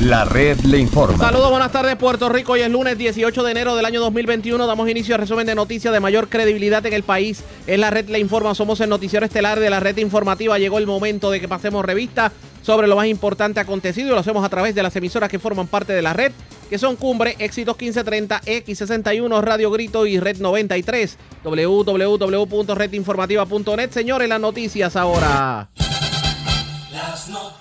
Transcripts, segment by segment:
La red le informa. Saludos, buenas tardes Puerto Rico. Hoy es lunes 18 de enero del año 2021. Damos inicio al resumen de noticias de mayor credibilidad en el país. Es la red le informa. Somos el noticiero estelar de la red informativa. Llegó el momento de que pasemos revista sobre lo más importante acontecido y lo hacemos a través de las emisoras que forman parte de la red, que son Cumbre, Éxitos 1530, X61, Radio Grito y Red 93. www.redinformativa.net. Señores, las noticias ahora. Las noticias.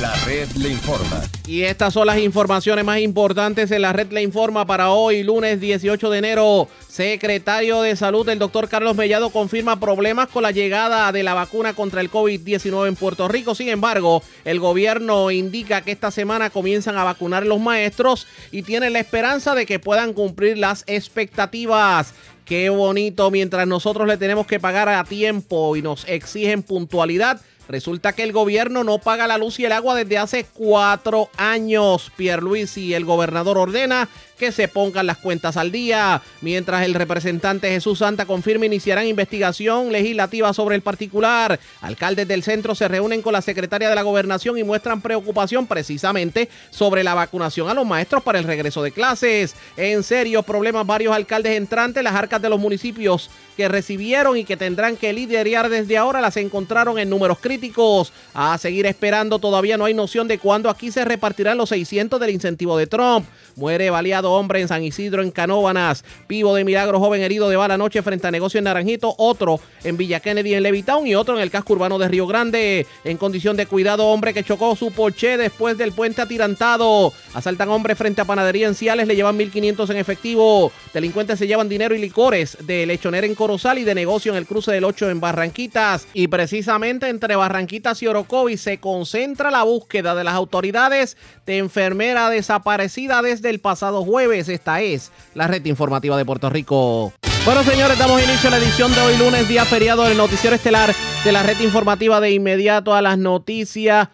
La red le informa. Y estas son las informaciones más importantes en la red le informa para hoy, lunes 18 de enero. Secretario de Salud, el doctor Carlos Mellado, confirma problemas con la llegada de la vacuna contra el COVID-19 en Puerto Rico. Sin embargo, el gobierno indica que esta semana comienzan a vacunar los maestros y tienen la esperanza de que puedan cumplir las expectativas. Qué bonito, mientras nosotros le tenemos que pagar a tiempo y nos exigen puntualidad Resulta que el gobierno no paga la luz y el agua desde hace cuatro años. Pierluisi, el gobernador, ordena que se pongan las cuentas al día. Mientras el representante Jesús Santa confirma iniciarán investigación legislativa sobre el particular. Alcaldes del centro se reúnen con la secretaria de la gobernación y muestran preocupación precisamente sobre la vacunación a los maestros para el regreso de clases. En serio, problemas varios alcaldes entrantes, las arcas de los municipios que recibieron y que tendrán que liderar desde ahora las encontraron en números críticos. A seguir esperando, todavía no hay noción de cuándo aquí se repartirán los 600 del incentivo de Trump. Muere baleado hombre en San Isidro, en Canóbanas. Pivo de milagro, joven herido de bala noche frente a negocio en Naranjito. Otro en Villa Kennedy, en Levitown. Y otro en el casco urbano de Río Grande. En condición de cuidado, hombre que chocó su Porsche después del puente atirantado. Asaltan hombre frente a panadería en Ciales. Le llevan 1.500 en efectivo. Delincuentes se llevan dinero y licores de lechonera en Corozal y de negocio en el cruce del 8 en Barranquitas. Y precisamente entre Barranquitas y Orocovis se concentra la búsqueda de las autoridades de enfermera desaparecida desde el pasado jueves. Esta es la red informativa de Puerto Rico. Bueno, señores, damos inicio a la edición de hoy, lunes, día feriado del noticiero estelar de la red informativa de inmediato a las noticias.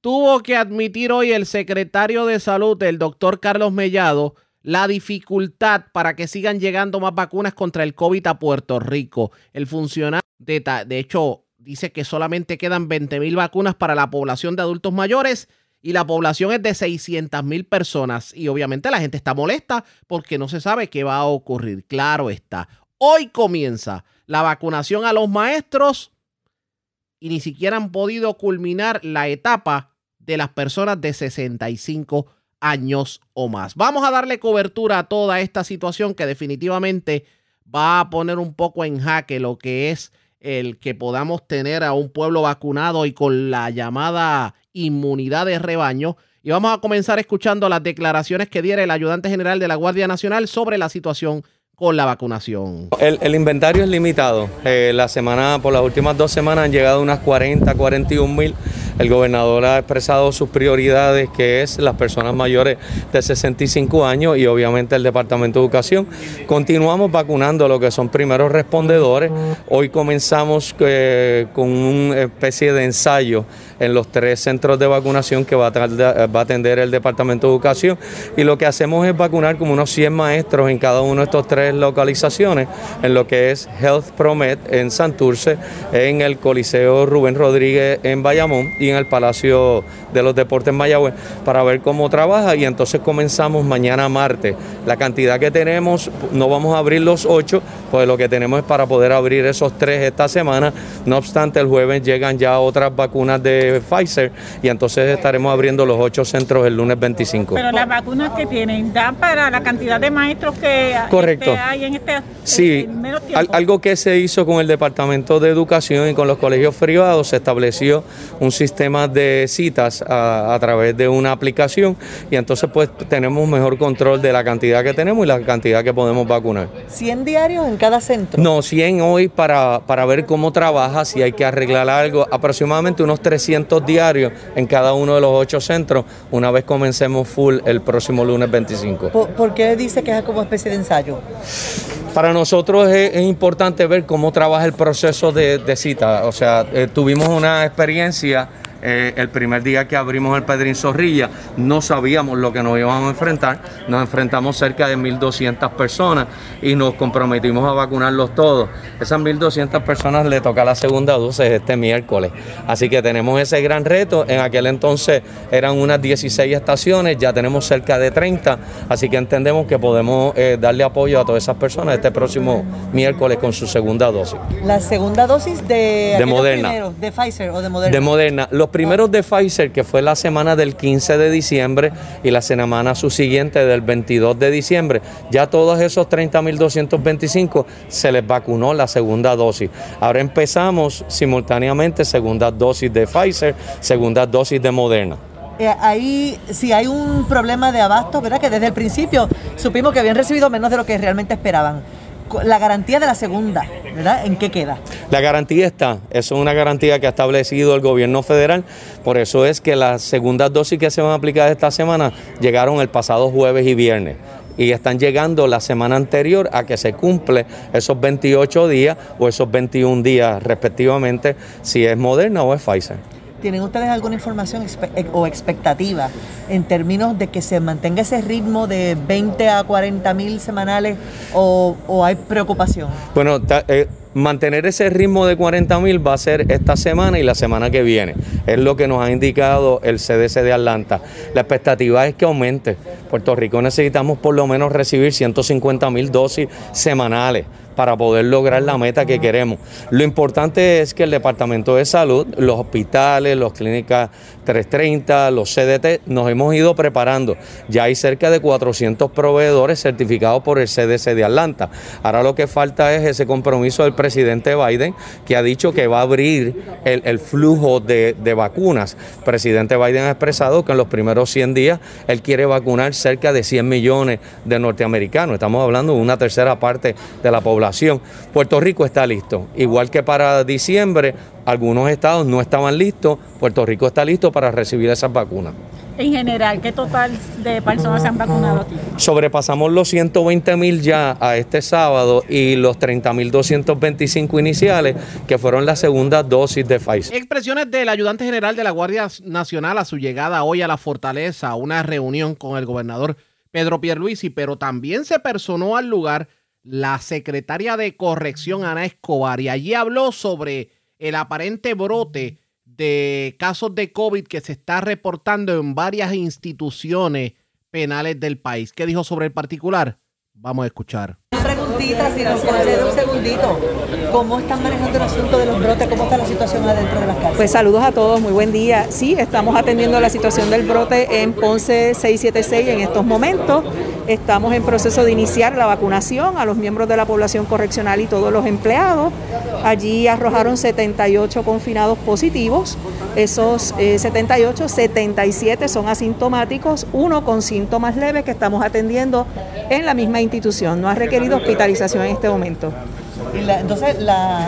Tuvo que admitir hoy el secretario de salud, el doctor Carlos Mellado, la dificultad para que sigan llegando más vacunas contra el COVID a Puerto Rico. El funcionario, de, de hecho, dice que solamente quedan 20 mil vacunas para la población de adultos mayores y la población es de 600 mil personas. Y obviamente la gente está molesta porque no se sabe qué va a ocurrir. Claro está. Hoy comienza la vacunación a los maestros y ni siquiera han podido culminar la etapa de las personas de 65 años o más. Vamos a darle cobertura a toda esta situación que definitivamente va a poner un poco en jaque lo que es el que podamos tener a un pueblo vacunado y con la llamada inmunidad de rebaño. Y vamos a comenzar escuchando las declaraciones que diera el ayudante general de la Guardia Nacional sobre la situación con la vacunación. El, inventario es limitado. Eh, la semana, por las últimas dos semanas han llegado unas 40, 41 mil el gobernador ha expresado sus prioridades, que es las personas mayores de 65 años y obviamente el Departamento de Educación. Continuamos vacunando lo que son primeros respondedores. Hoy comenzamos eh, con una especie de ensayo en los tres centros de vacunación que va a, va a atender el Departamento de Educación y lo que hacemos es vacunar como unos 100 maestros en cada uno de estos tres localizaciones, en lo que es Health Promet en Santurce, en el Coliseo Rubén Rodríguez en Bayamón en el Palacio de los Deportes Mayagüez para ver cómo trabaja y entonces comenzamos mañana martes. La cantidad que tenemos, no vamos a abrir los ocho, pues lo que tenemos es para poder abrir esos tres esta semana. No obstante, el jueves llegan ya otras vacunas de Pfizer y entonces estaremos abriendo los ocho centros el lunes 25. Pero las vacunas que tienen, ¿dan para la cantidad de maestros que Correcto. Este, hay en este Sí, algo que se hizo con el Departamento de Educación y con los colegios privados, se estableció un sistema temas de citas a, través de una aplicación y entonces pues tenemos mejor control de la cantidad que tenemos y la cantidad que podemos vacunar. ¿100 diarios en cada centro? No, 100 hoy para, para ver cómo trabaja, si hay que arreglar algo, aproximadamente unos 300 diarios en cada uno de los ocho centros una vez comencemos full el próximo lunes 25. ¿Por, qué dice que es como especie de ensayo? Para nosotros es, importante ver cómo trabaja el proceso de, cita. O sea, eh, tuvimos una experiencia eh, el primer día que abrimos el Pedrín Zorrilla, no sabíamos lo que nos íbamos a enfrentar. Nos enfrentamos cerca de 1.200 personas y nos comprometimos a vacunarlos todos. Esas 1.200 personas le toca la segunda dosis este miércoles. Así que tenemos ese gran reto. En aquel entonces eran unas 16 estaciones, ya tenemos cerca de 30. Así que entendemos que podemos eh, darle apoyo a todas esas personas este próximo miércoles con su segunda dosis. La segunda dosis de, de Moderna. ¿De Pfizer o de Moderna? De Moderna. Los primeros de Pfizer, que fue la semana del 15 de diciembre y la semana subsiguiente del 22 de diciembre, ya todos esos 30.225 se les vacunó la segunda dosis. Ahora empezamos simultáneamente segunda dosis de Pfizer, segunda dosis de Moderna. Eh, ahí si hay un problema de abasto, ¿verdad? Que desde el principio supimos que habían recibido menos de lo que realmente esperaban la garantía de la segunda, ¿verdad? ¿En qué queda? La garantía está, es una garantía que ha establecido el gobierno federal, por eso es que las segundas dosis que se van a aplicar esta semana llegaron el pasado jueves y viernes y están llegando la semana anterior a que se cumple esos 28 días o esos 21 días respectivamente, si es Moderna o es Pfizer. ¿Tienen ustedes alguna información eh, o expectativa en términos de que se mantenga ese ritmo de 20 a 40 mil semanales o, hay preocupación? Bueno, eh, mantener ese ritmo de 40 mil va a ser esta semana y la semana que viene. Es lo que nos ha indicado el CDC de Atlanta. La expectativa es que aumente. Puerto Rico necesitamos por lo menos recibir 150 mil dosis semanales para poder lograr la meta que queremos. Lo importante es que el Departamento de Salud, los hospitales, las clínicas 330, los CDT, nos hemos ido preparando. Ya hay cerca de 400 proveedores certificados por el CDC de Atlanta. Ahora lo que falta es ese compromiso del presidente Biden, que ha dicho que va a abrir el, flujo de, de vacunas. El presidente Biden ha expresado que en los primeros 100 días él quiere vacunar cerca de 100 millones de norteamericanos. Estamos hablando de una tercera parte de la población Puerto Rico está listo. Igual que para diciembre, algunos estados no estaban listos, Puerto Rico está listo para recibir esas vacunas. En general, ¿qué total de personas se han vacunado aquí? Sobrepasamos los 120 mil ya a este sábado y los 30 mil 225 iniciales, que fueron la segunda dosis de Pfizer. Expresiones del ayudante general de la Guardia Nacional a su llegada hoy a la fortaleza, una reunión con el gobernador Pedro Pierluisi, pero también se personó al lugar la secretaria de Corrección Ana Escobar y allí habló sobre el aparente brote de casos de COVID que se está reportando en varias instituciones penales del país. ¿Qué dijo sobre el particular? Vamos a escuchar. Si nos puede un segundito. ¿Cómo están manejando el asunto de los brotes? ¿Cómo está la situación adentro de las casas? Pues saludos a todos, muy buen día. Sí, estamos atendiendo la situación del brote en Ponce 676 en estos momentos. Estamos en proceso de iniciar la vacunación a los miembros de la población correccional y todos los empleados. Allí arrojaron 78 confinados positivos. Esos 78, eh, 77 son asintomáticos, uno con síntomas leves que estamos atendiendo en la misma institución. No ha requerido hospitalización en este momento. entonces,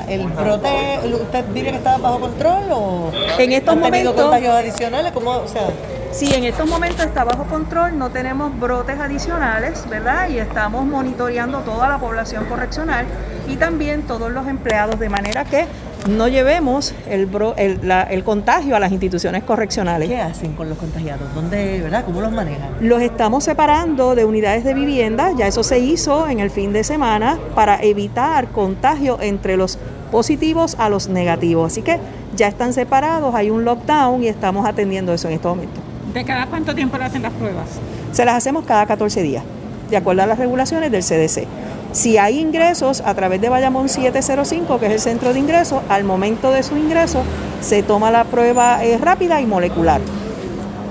el brote, ¿usted dice que estaba bajo control o en estos momentos contagios adicionales? ¿Cómo, o sea, Sí, en estos momentos está bajo control, no tenemos brotes adicionales, ¿verdad? Y estamos monitoreando toda la población correccional y también todos los empleados, de manera que no llevemos el, el, contagio a las instituciones correccionales. ¿Qué hacen con los contagiados? ¿Dónde, verdad? ¿Cómo los manejan? Los estamos separando de unidades de vivienda, ya eso se hizo en el fin de semana para evitar contagio entre los positivos a los negativos. Así que ya están separados, hay un lockdown y estamos atendiendo eso en estos momentos. ¿De cada cuánto tiempo le hacen las pruebas? Se las hacemos cada 14 días, de acuerdo a las regulaciones del CDC. Si hay ingresos a través de Bayamón 705, que es el centro de ingreso, al momento de su ingreso se toma la prueba eh, rápida y molecular.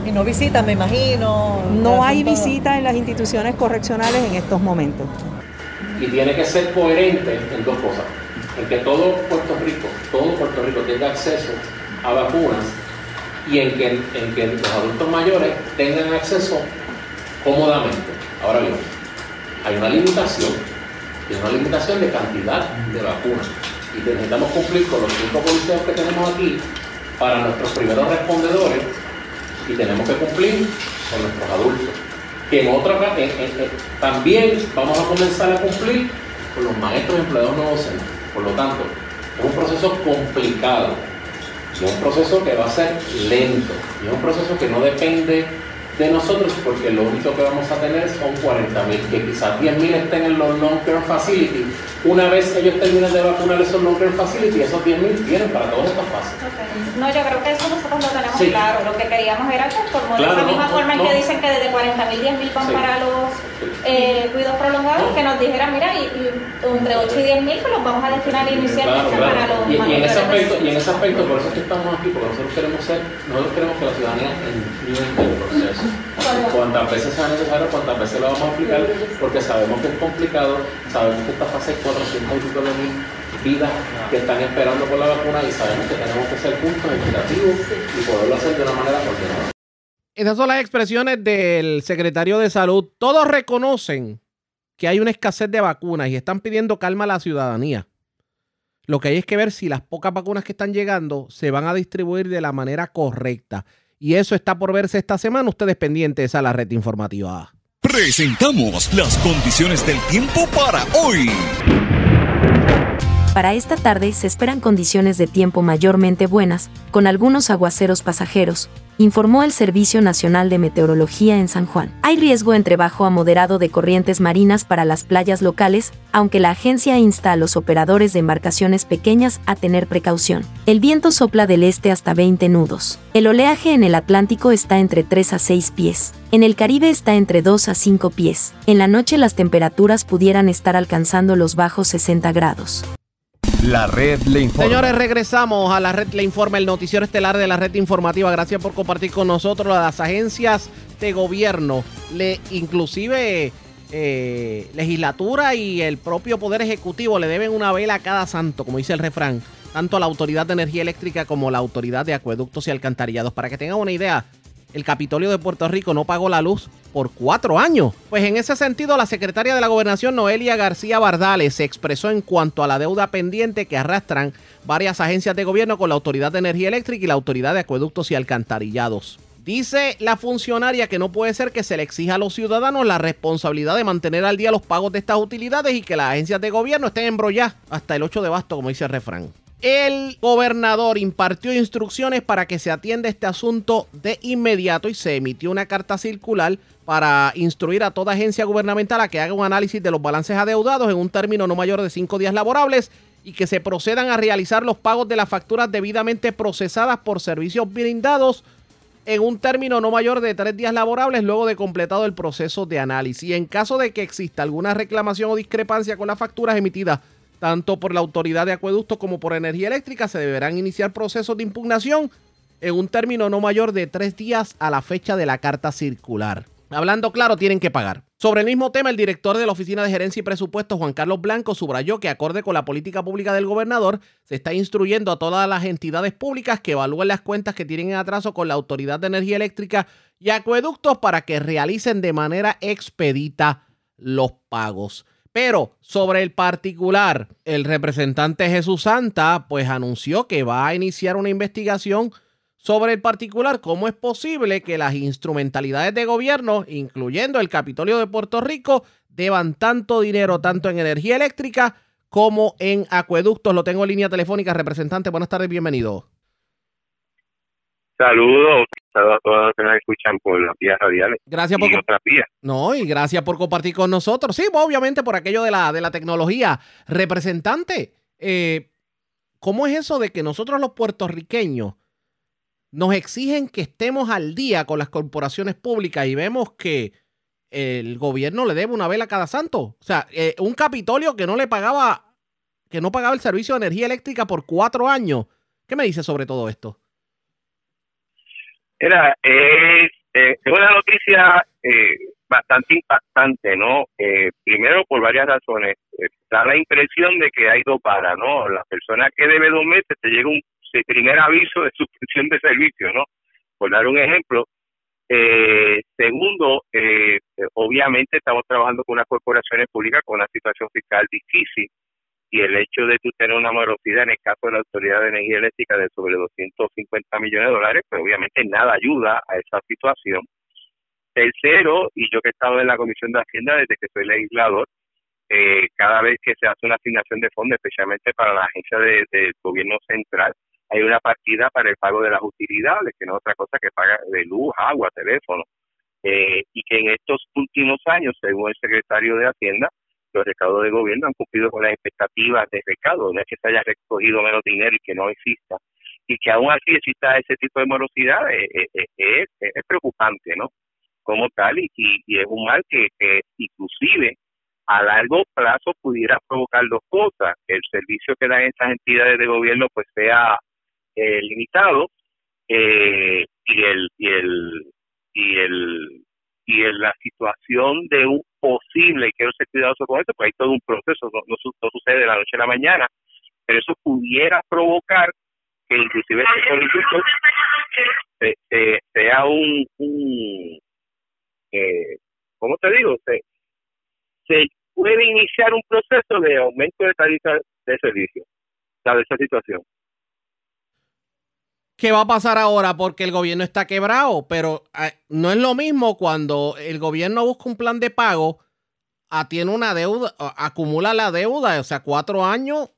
Y no visita, me imagino. No hay visita en las instituciones correccionales en estos momentos. Y tiene que ser coherente en dos cosas. En que todo Puerto Rico, todo Puerto Rico tenga acceso a vacunas y en que, en que los adultos mayores tengan acceso cómodamente. Ahora bien, hay una limitación, y una limitación de cantidad de vacunas. Y necesitamos cumplir con los cinco policías que tenemos aquí para nuestros primeros respondedores y tenemos que cumplir con nuestros adultos. Que en otra también vamos a comenzar a cumplir con los maestros empleados no docentes. Por lo tanto, es un proceso complicado Y es un proceso que va a ser lento. Y es un proceso que no depende de nosotros porque lo único que vamos a tener son 40 mil, que quizás 10 mil estén en los long-term facilities. Una vez ellos terminen de vacunar esos long-term facilities, esos 10 mil vienen para todas estas fases. No, yo creo que eso nosotros lo tenemos claro. Lo que queríamos era que, como de esa misma forma en que dicen que desde 40 mil, 10 mil van para los eh, cuidados prolongados, que nos dijeran, mira, y, entre 8 y 10 mil, pues los vamos a destinar inicialmente para los y, y, en ese aspecto, y en ese aspecto, por eso es que estamos aquí, porque nosotros queremos ser, nosotros queremos que la ciudadanía entienda el proceso. Cuantas veces sea necesario, cuantas veces lo vamos a aplicar, porque sabemos que es complicado, sabemos que esta fase hay 400 y pico de mil vidas que están esperando por la vacuna y sabemos que tenemos que ser justos, equitativos y poderlo hacer de una manera coordinada. Esas son las expresiones del secretario de salud. Todos reconocen que hay una escasez de vacunas y están pidiendo calma a la ciudadanía. Lo que hay es que ver si las pocas vacunas que están llegando se van a distribuir de la manera correcta. Y eso está por verse esta semana. Ustedes pendientes a la red informativa. Presentamos las condiciones del tiempo para hoy. Para esta tarde se esperan condiciones de tiempo mayormente buenas, con algunos aguaceros pasajeros, informó el Servicio Nacional de Meteorología en San Juan. Hay riesgo entre bajo a moderado de corrientes marinas para las playas locales, aunque la agencia insta a los operadores de embarcaciones pequeñas a tener precaución. El viento sopla del este hasta 20 nudos. El oleaje en el Atlántico está entre 3 a 6 pies. En el Caribe está entre 2 a 5 pies. En la noche las temperaturas pudieran estar alcanzando los bajos 60 grados. La red le informa. Señores, regresamos a la red le informa, el noticiero estelar de la red informativa. Gracias por compartir con nosotros las agencias de gobierno, inclusive eh, legislatura y el propio poder ejecutivo le deben una vela a cada santo, como dice el refrán, tanto a la autoridad de energía eléctrica como a la autoridad de acueductos y alcantarillados. Para que tengan una idea, el Capitolio de Puerto Rico no pagó la luz por cuatro años. Pues en ese sentido, la secretaria de la Gobernación, Noelia García Bardales, se expresó en cuanto a la deuda pendiente que arrastran varias agencias de gobierno con la Autoridad de Energía Eléctrica y la Autoridad de Acueductos y Alcantarillados. Dice la funcionaria que no puede ser que se le exija a los ciudadanos la responsabilidad de mantener al día los pagos de estas utilidades y que las agencias de gobierno estén embrolladas hasta el 8 de basto, como dice el refrán. El gobernador impartió instrucciones para que se atienda este asunto de inmediato y se emitió una carta circular para instruir a toda agencia gubernamental a que haga un análisis de los balances adeudados en un término no mayor de cinco días laborables y que se procedan a realizar los pagos de las facturas debidamente procesadas por servicios brindados en un término no mayor de tres días laborables luego de completado el proceso de análisis. Y en caso de que exista alguna reclamación o discrepancia con las facturas emitidas tanto por la Autoridad de Acueducto como por Energía Eléctrica, se deberán iniciar procesos de impugnación en un término no mayor de tres días a la fecha de la carta circular. Hablando claro, tienen que pagar. Sobre el mismo tema, el director de la Oficina de Gerencia y Presupuesto, Juan Carlos Blanco, subrayó que acorde con la política pública del gobernador, se está instruyendo a todas las entidades públicas que evalúen las cuentas que tienen en atraso con la Autoridad de Energía Eléctrica y Acueductos para que realicen de manera expedita los pagos. Pero sobre el particular, el representante Jesús Santa pues anunció que va a iniciar una investigación sobre el particular, cómo es posible que las instrumentalidades de gobierno, incluyendo el Capitolio de Puerto Rico, deban tanto dinero tanto en energía eléctrica como en acueductos. Lo tengo en línea telefónica, representante. Buenas tardes, bienvenido. Saludos, saludos a todos los que nos escuchan por las vías radiales. Gracias por No, y gracias por compartir con nosotros. Sí, pues, obviamente por aquello de la, de la tecnología. Representante, eh, ¿cómo es eso de que nosotros los puertorriqueños nos exigen que estemos al día con las corporaciones públicas y vemos que el gobierno le debe una vela a cada santo? O sea, eh, un Capitolio que no le pagaba, que no pagaba el servicio de energía eléctrica por cuatro años. ¿Qué me dice sobre todo esto? Era, es, eh, una noticia eh, bastante impactante, ¿no? Eh, primero, por varias razones. Eh, da la impresión de que hay dos para, ¿no? La persona que debe dos meses te llega un primer aviso de suspensión de servicio, ¿no? Por dar un ejemplo. Eh, segundo, eh, obviamente estamos trabajando con unas corporaciones públicas con una situación fiscal difícil y el hecho de tú tener una morosidad en el caso de la Autoridad de Energía Eléctrica de sobre 250 millones de dólares, pues obviamente nada ayuda a esa situación. Tercero, y yo que he estado en la Comisión de Hacienda desde que soy legislador, eh, cada vez que se hace una asignación de fondos, especialmente para la agencia del de gobierno central, hay una partida para el pago de las utilidades, que no es otra cosa que paga de luz, agua, teléfono, eh, y que en estos últimos años, según el secretario de Hacienda, los recaudos de gobierno han cumplido con las expectativas de recaudo, no es que se haya recogido menos dinero y que no exista, y que aún así exista ese tipo de morosidad eh, eh, es, es, preocupante, ¿no? Como tal, y, y, es un mal que, que inclusive a largo plazo pudiera provocar dos cosas, que el servicio que dan estas entidades de gobierno pues sea eh, limitado eh, y el y el y el y en la situación de un posible, y quiero ser cuidadoso con esto, porque hay todo un proceso, no, no, sucede de la noche a la mañana, pero eso pudiera provocar que inclusive este sea un, un eh, ¿cómo te digo? Se, se puede iniciar un proceso de aumento de tarifa de servicio, de esa situación. ¿Qué va a pasar ahora? Porque el gobierno está quebrado, pero ah, no es lo mismo cuando el gobierno busca un plan de pago, tiene una deuda, ah, acumula la deuda, o sea, cuatro años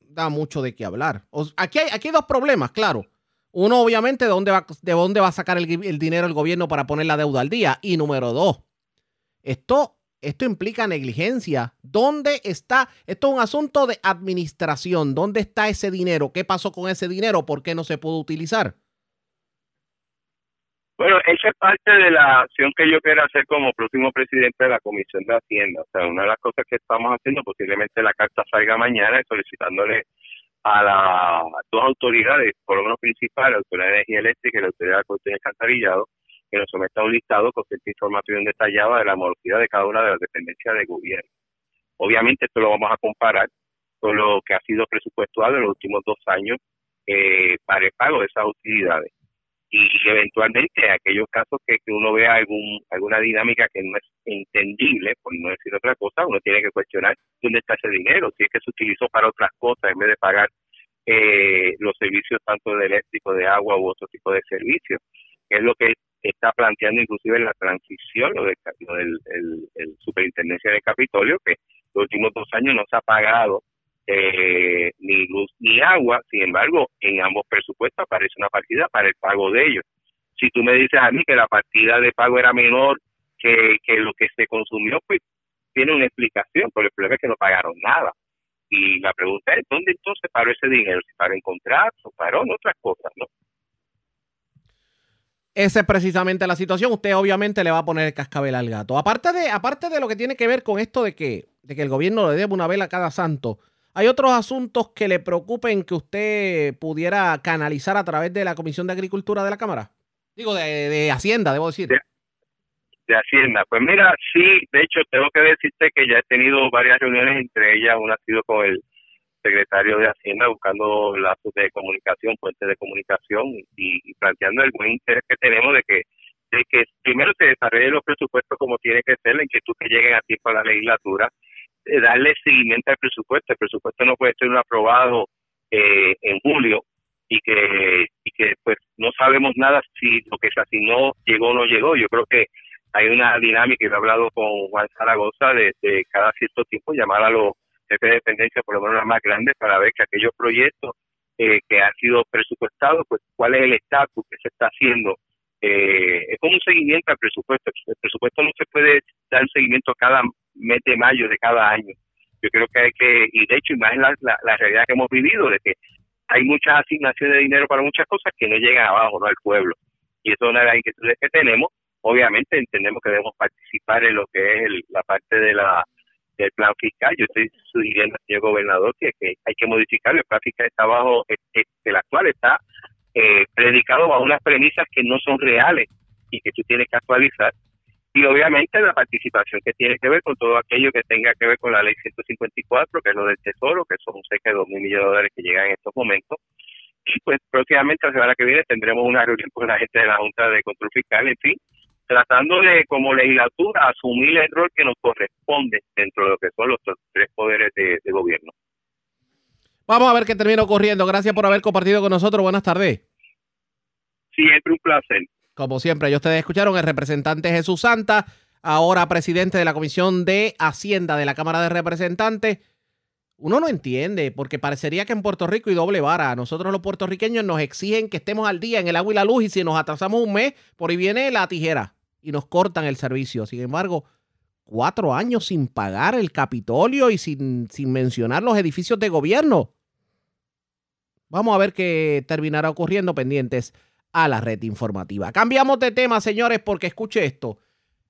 da mucho de qué hablar. aquí, hay, aquí dos problemas, claro. Uno, obviamente, de dónde va, de dónde va a sacar el, el dinero el gobierno para poner la deuda al día. Y número dos, esto esto implica negligencia. ¿Dónde está? Esto es un asunto de administración. ¿Dónde está ese dinero? ¿Qué pasó con ese dinero? ¿Por qué no se pudo utilizar? Bueno, esa es parte de la acción que yo quiero hacer como próximo presidente de la Comisión de Hacienda. O sea, una de las cosas que estamos haciendo, posiblemente la carta salga mañana, solicitándole a las dos autoridades, por lo menos principales, la Autoridad de Energía Eléctrica y la Autoridad de Corte de Alcantarillado, que nos someta un listado con cierta información detallada de la morosidad de cada una de las dependencias del gobierno. Obviamente esto lo vamos a comparar con lo que ha sido presupuestado en los últimos dos años eh, para el pago de esas utilidades. Y eventualmente en aquellos casos que, uno vea algún, alguna dinámica que no es entendible, por no decir otra cosa, uno tiene que cuestionar dónde está ese dinero, si es que se utilizó para otras cosas en vez de pagar eh, los servicios tanto de eléctrico, de agua u otro tipo de servicios, es lo que está planteando inclusive la transición lo, de, del el, superintendencia de Capitolio, que los últimos dos años no se ha pagado eh, ni luz ni agua, sin embargo, en ambos presupuestos aparece una partida para el pago de ellos. Si tú me dices a mí que la partida de pago era menor que, que lo que se consumió, pues tiene una explicación, pero el problema es que no pagaron nada. Y la pregunta es, ¿dónde entonces paró ese dinero? ¿Si paró en contratos, paró en otras cosas, no? Esa es precisamente la situación. Usted obviamente le va a poner el cascabel al gato. Aparte de, aparte de lo que tiene que ver con esto de que, de que el gobierno le debe una vela a cada santo, ¿hay otros asuntos que le preocupen que usted pudiera canalizar a través de la Comisión de Agricultura de la Cámara? Digo, de, Hacienda, debo decir. De, de, Hacienda. Pues mira, sí, de hecho tengo que decirte que ya he tenido varias reuniones, entre ellas una ha sido con el secretario de Hacienda buscando lazos de comunicación, puentes de comunicación y, planteando el buen interés que tenemos de que de que primero se desarrollen los presupuestos como tiene que ser, que tú que lleguen a tiempo a la legislatura, de darle seguimiento al presupuesto. El presupuesto no puede ser aprobado eh, en julio y que y que pues no sabemos nada si lo que se asignó llegó o no llegó. Yo creo que hay una dinámica, y he hablado con Juan Zaragoza, de, de cada cierto tiempo llamar a los jefe de dependencia, por lo menos las más grandes, para ver que aquellos proyectos eh, que han sido presupuestados, pues cuál es el estatus que se está haciendo. Eh, es como un seguimiento al presupuesto. El presupuesto no se puede dar seguimiento cada mes de mayo de cada año. Yo creo que hay que, y de hecho, y más la, la, realidad que hemos vivido, de que hay muchas asignaciones de dinero para muchas cosas que no llegan abajo, no al pueblo. Y eso es una de las inquietudes que tenemos. Obviamente entendemos que debemos participar en lo que es la parte de la del plan fiscal. Yo estoy sugiriendo al señor gobernador que, hay que modificar el plan fiscal está bajo, el actual está eh, predicado bajo unas premisas que no son reales y que tú tienes que actualizar. Y obviamente la participación que tiene que ver con todo aquello que tenga que ver con la ley 154, que es lo del Tesoro, que son cerca de 2 mil millones de dólares que llegan en estos momentos. Y pues próximamente la semana que viene tendremos una reunión con la gente de la Junta de Control Fiscal, en fin, tratando de, como legislatura, asumir el rol que nos corresponde dentro de lo que son los tres poderes de, gobierno. Vamos a ver qué termina ocurriendo. Gracias por haber compartido con nosotros. Buenas tardes. Siempre un placer. Como siempre, ya ustedes escucharon el representante Jesús Santa, ahora presidente de la Comisión de Hacienda de la Cámara de Representantes. uno no entiende, porque parecería que en Puerto Rico y doble vara. Nosotros los puertorriqueños nos exigen que estemos al día en el agua y la luz y si nos atrasamos un mes, por ahí viene la tijera y nos cortan el servicio. Sin embargo, cuatro años sin pagar el Capitolio y sin, sin mencionar los edificios de gobierno. Vamos a ver qué terminará ocurriendo pendientes a la red informativa. Cambiamos de tema, señores, porque escuche esto.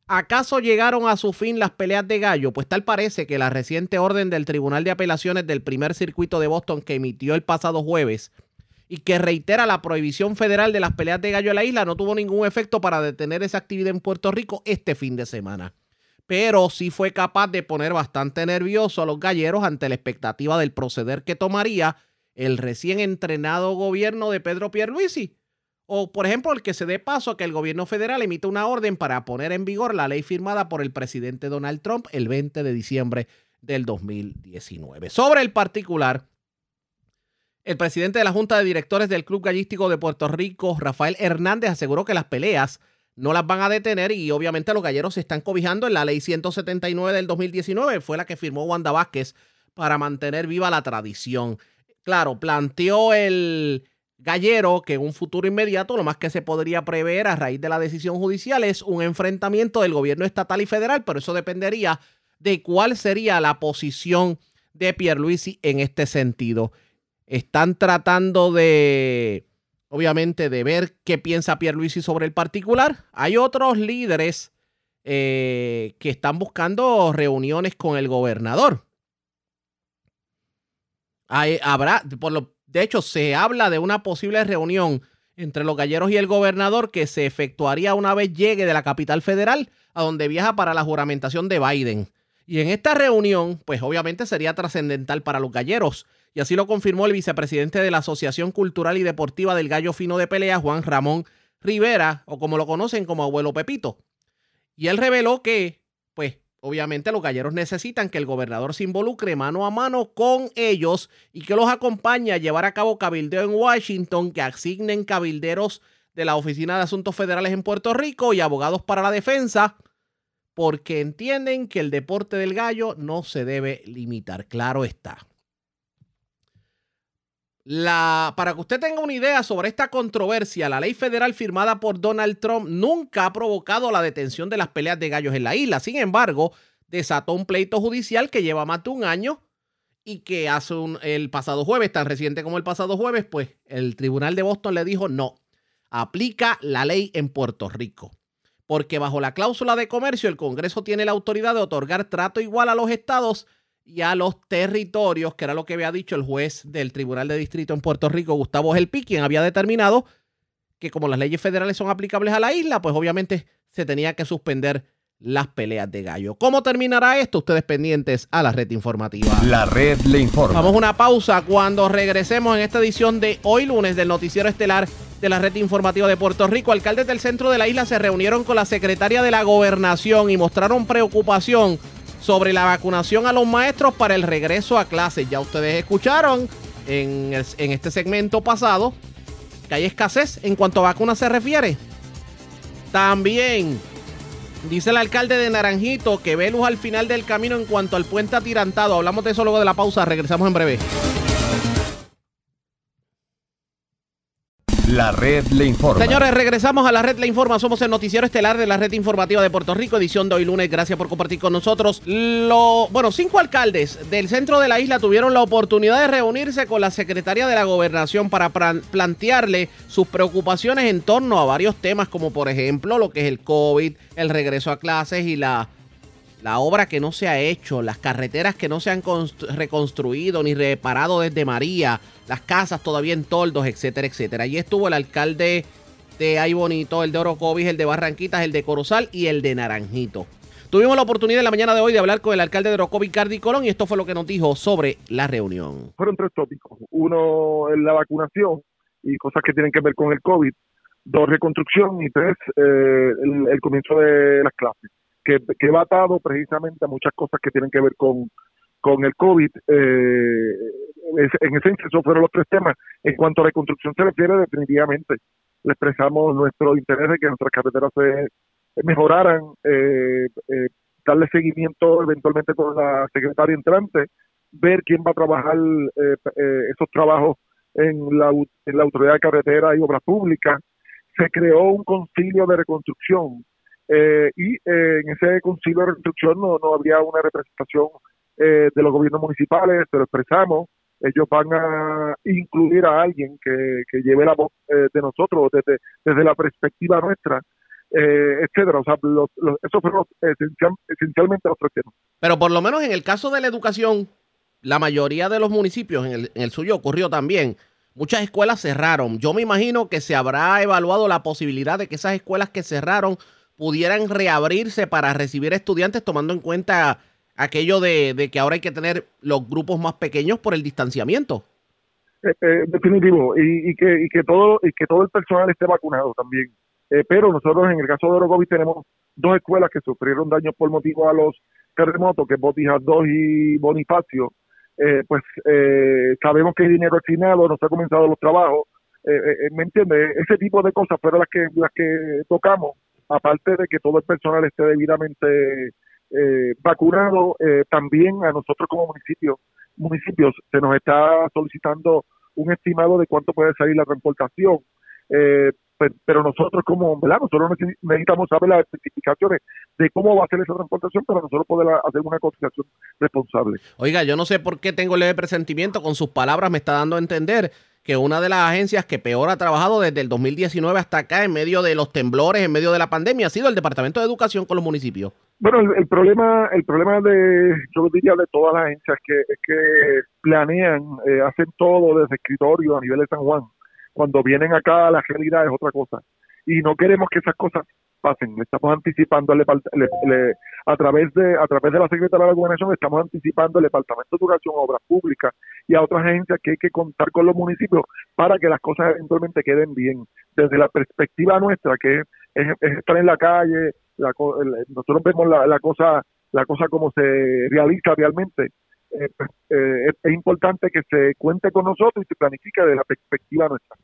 ¿Acaso llegaron a su fin las peleas de gallo? Pues tal parece que la reciente orden del Tribunal de Apelaciones del primer circuito de Boston que emitió el pasado jueves y que reitera la prohibición federal de las peleas de gallo en la isla no tuvo ningún efecto para detener esa actividad en Puerto Rico este fin de semana. Pero sí fue capaz de poner bastante nervioso a los galleros ante la expectativa del proceder que tomaría el recién entrenado gobierno de Pedro Pierluisi o, por ejemplo, el que se dé paso a que el gobierno federal emita una orden para poner en vigor la ley firmada por el presidente Donald Trump el 20 de diciembre del 2019. Sobre el particular, el presidente de la Junta de Directores del Club Gallístico de Puerto Rico, Rafael Hernández, aseguró que las peleas no las van a detener y obviamente los galleros se están cobijando en la ley 179 del 2019, fue la que firmó Wanda Vázquez para mantener viva la tradición. Claro, planteó el, Gallero, que en un futuro inmediato lo más que se podría prever a raíz de la decisión judicial es un enfrentamiento del gobierno estatal y federal, pero eso dependería de cuál sería la posición de Pierluisi en este sentido. Están tratando de, obviamente, de ver qué piensa Pierluisi sobre el particular. Hay otros líderes eh, que están buscando reuniones con el gobernador. Habrá, por lo, de hecho, se habla de una posible reunión entre los galleros y el gobernador que se efectuaría una vez llegue de la capital federal a donde viaja para la juramentación de Biden. Y en esta reunión, pues obviamente sería trascendental para los galleros. Y así lo confirmó el vicepresidente de la Asociación Cultural y Deportiva del Gallo Fino de Pelea, Juan Ramón Rivera, o como lo conocen como abuelo Pepito. Y él reveló que, pues, Obviamente los galleros necesitan que el gobernador se involucre mano a mano con ellos y que los acompañe a llevar a cabo cabildeo en Washington, que asignen cabilderos de la Oficina de Asuntos Federales en Puerto Rico y abogados para la defensa, porque entienden que el deporte del gallo no se debe limitar. Claro está. La, para que usted tenga una idea sobre esta controversia, la ley federal firmada por Donald Trump nunca ha provocado la detención de las peleas de gallos en la isla. Sin embargo, desató un pleito judicial que lleva más de un año y que hace un, el pasado jueves, tan reciente como el pasado jueves, pues el tribunal de Boston le dijo no, aplica la ley en Puerto Rico. Porque bajo la cláusula de comercio el Congreso tiene la autoridad de otorgar trato igual a los estados y a los territorios, que era lo que había dicho el juez del Tribunal de Distrito en Puerto Rico, Gustavo Gelpi, quien había determinado que como las leyes federales son aplicables a la isla, pues obviamente se tenía que suspender las peleas de gallo. ¿Cómo terminará esto? Ustedes pendientes a la red informativa. La red le informa. Vamos a una pausa cuando regresemos en esta edición de hoy lunes del noticiero estelar de la red informativa de Puerto Rico. Alcaldes del centro de la isla se reunieron con la secretaria de la gobernación y mostraron preocupación sobre la vacunación a los maestros para el regreso a clases. Ya ustedes escucharon en, en este segmento pasado que hay escasez en cuanto a vacunas se refiere. También dice el alcalde de Naranjito que ve luz al final del camino en cuanto al puente atirantado. Hablamos de eso luego de la pausa. Regresamos en breve. La red le informa. Señores, regresamos a la red le informa. Somos el noticiero estelar de la red informativa de Puerto Rico, edición de hoy lunes. Gracias por compartir con nosotros. Lo, bueno, cinco alcaldes del centro de la isla tuvieron la oportunidad de reunirse con la secretaria de la gobernación para plantearle sus preocupaciones en torno a varios temas, como por ejemplo lo que es el COVID, el regreso a clases y la la obra que no se ha hecho, las carreteras que no se han reconstruido ni reparado desde María, las casas todavía en toldos, etcétera, etcétera. Allí estuvo el alcalde de Ay Bonito, el de Orocovis, el de Barranquitas, el de Corozal y el de Naranjito. Tuvimos la oportunidad en la mañana de hoy de hablar con el alcalde de Orocovis, Cardi Colón, y esto fue lo que nos dijo sobre la reunión. Fueron tres tópicos. Uno, la vacunación y cosas que tienen que ver con el COVID. Dos, reconstrucción. Y tres, eh, el comienzo de las clases que, va atado precisamente a muchas cosas que tienen que ver con, con el COVID. Eh, en esencia, esos fueron los tres temas. En cuanto a la construcción se refiere, definitivamente le expresamos nuestro interés de que nuestras carreteras se mejoraran, eh, eh, darle seguimiento eventualmente con la secretaria entrante ver quién va a trabajar esos trabajos en la, en la Autoridad de Carretera y Obras Públicas. Se creó un concilio de reconstrucción y en ese concilio de reconstrucción no, no habría una representación de los gobiernos municipales, pero expresamos ellos van a incluir a alguien que, que lleve la voz eh, de nosotros desde, desde la perspectiva nuestra, eh, etcétera. O sea, los, eso fue esencialmente los tres temas. Pero por lo menos en el caso de la educación, la mayoría de los municipios, en el, en el suyo ocurrió también, muchas escuelas cerraron. Yo me imagino que se habrá evaluado la posibilidad de que esas escuelas que cerraron pudieran reabrirse para recibir estudiantes tomando en cuenta aquello de, que ahora hay que tener los grupos más pequeños por el distanciamiento. Eh, eh, definitivo y, que, y que todo y que todo el personal esté vacunado también. Eh, pero nosotros en el caso de Orocovis tenemos dos escuelas que sufrieron daños por motivo a los terremotos que es Botijas 2 y Bonifacio. Pues sabemos que hay dinero asignado no se han comenzado los trabajos. Me entiende ese tipo de cosas fueron las que las que tocamos aparte de que todo el personal esté debidamente eh, vacunado. Eh, también a nosotros como municipio, municipios se nos está solicitando un estimado de cuánto puede salir la transportación. Eh, pero nosotros como, ¿verdad? Nosotros necesitamos saber las especificaciones de cómo va a ser esa transportación para nosotros poder hacer una cotización responsable. Oiga, yo no sé por qué tengo leve presentimiento, con sus palabras me está dando a entender que una de las agencias que peor ha trabajado desde el 2019 hasta acá, en medio de los temblores, en medio de la pandemia, ha sido el Departamento de Educación con los municipios. Bueno, el, problema, el problema de, yo diría de todas las agencias que es que planean, eh, hacen todo desde escritorio a nivel de San Juan. Cuando vienen acá la realidad es otra cosa. Y no queremos que esas cosas pasen. Estamos anticipando a través de a través de la Secretaría de la Gobernación estamos anticipando el Departamento de Educación, Obras Públicas y a otras agencias que hay que contar con los municipios para que las cosas eventualmente queden bien. Desde la perspectiva nuestra, que es, estar en la calle, nosotros vemos la, cosa la cosa como se realiza realmente. Eh, pues, eh, es, importante que se cuente con nosotros y se planifique desde la perspectiva nuestra.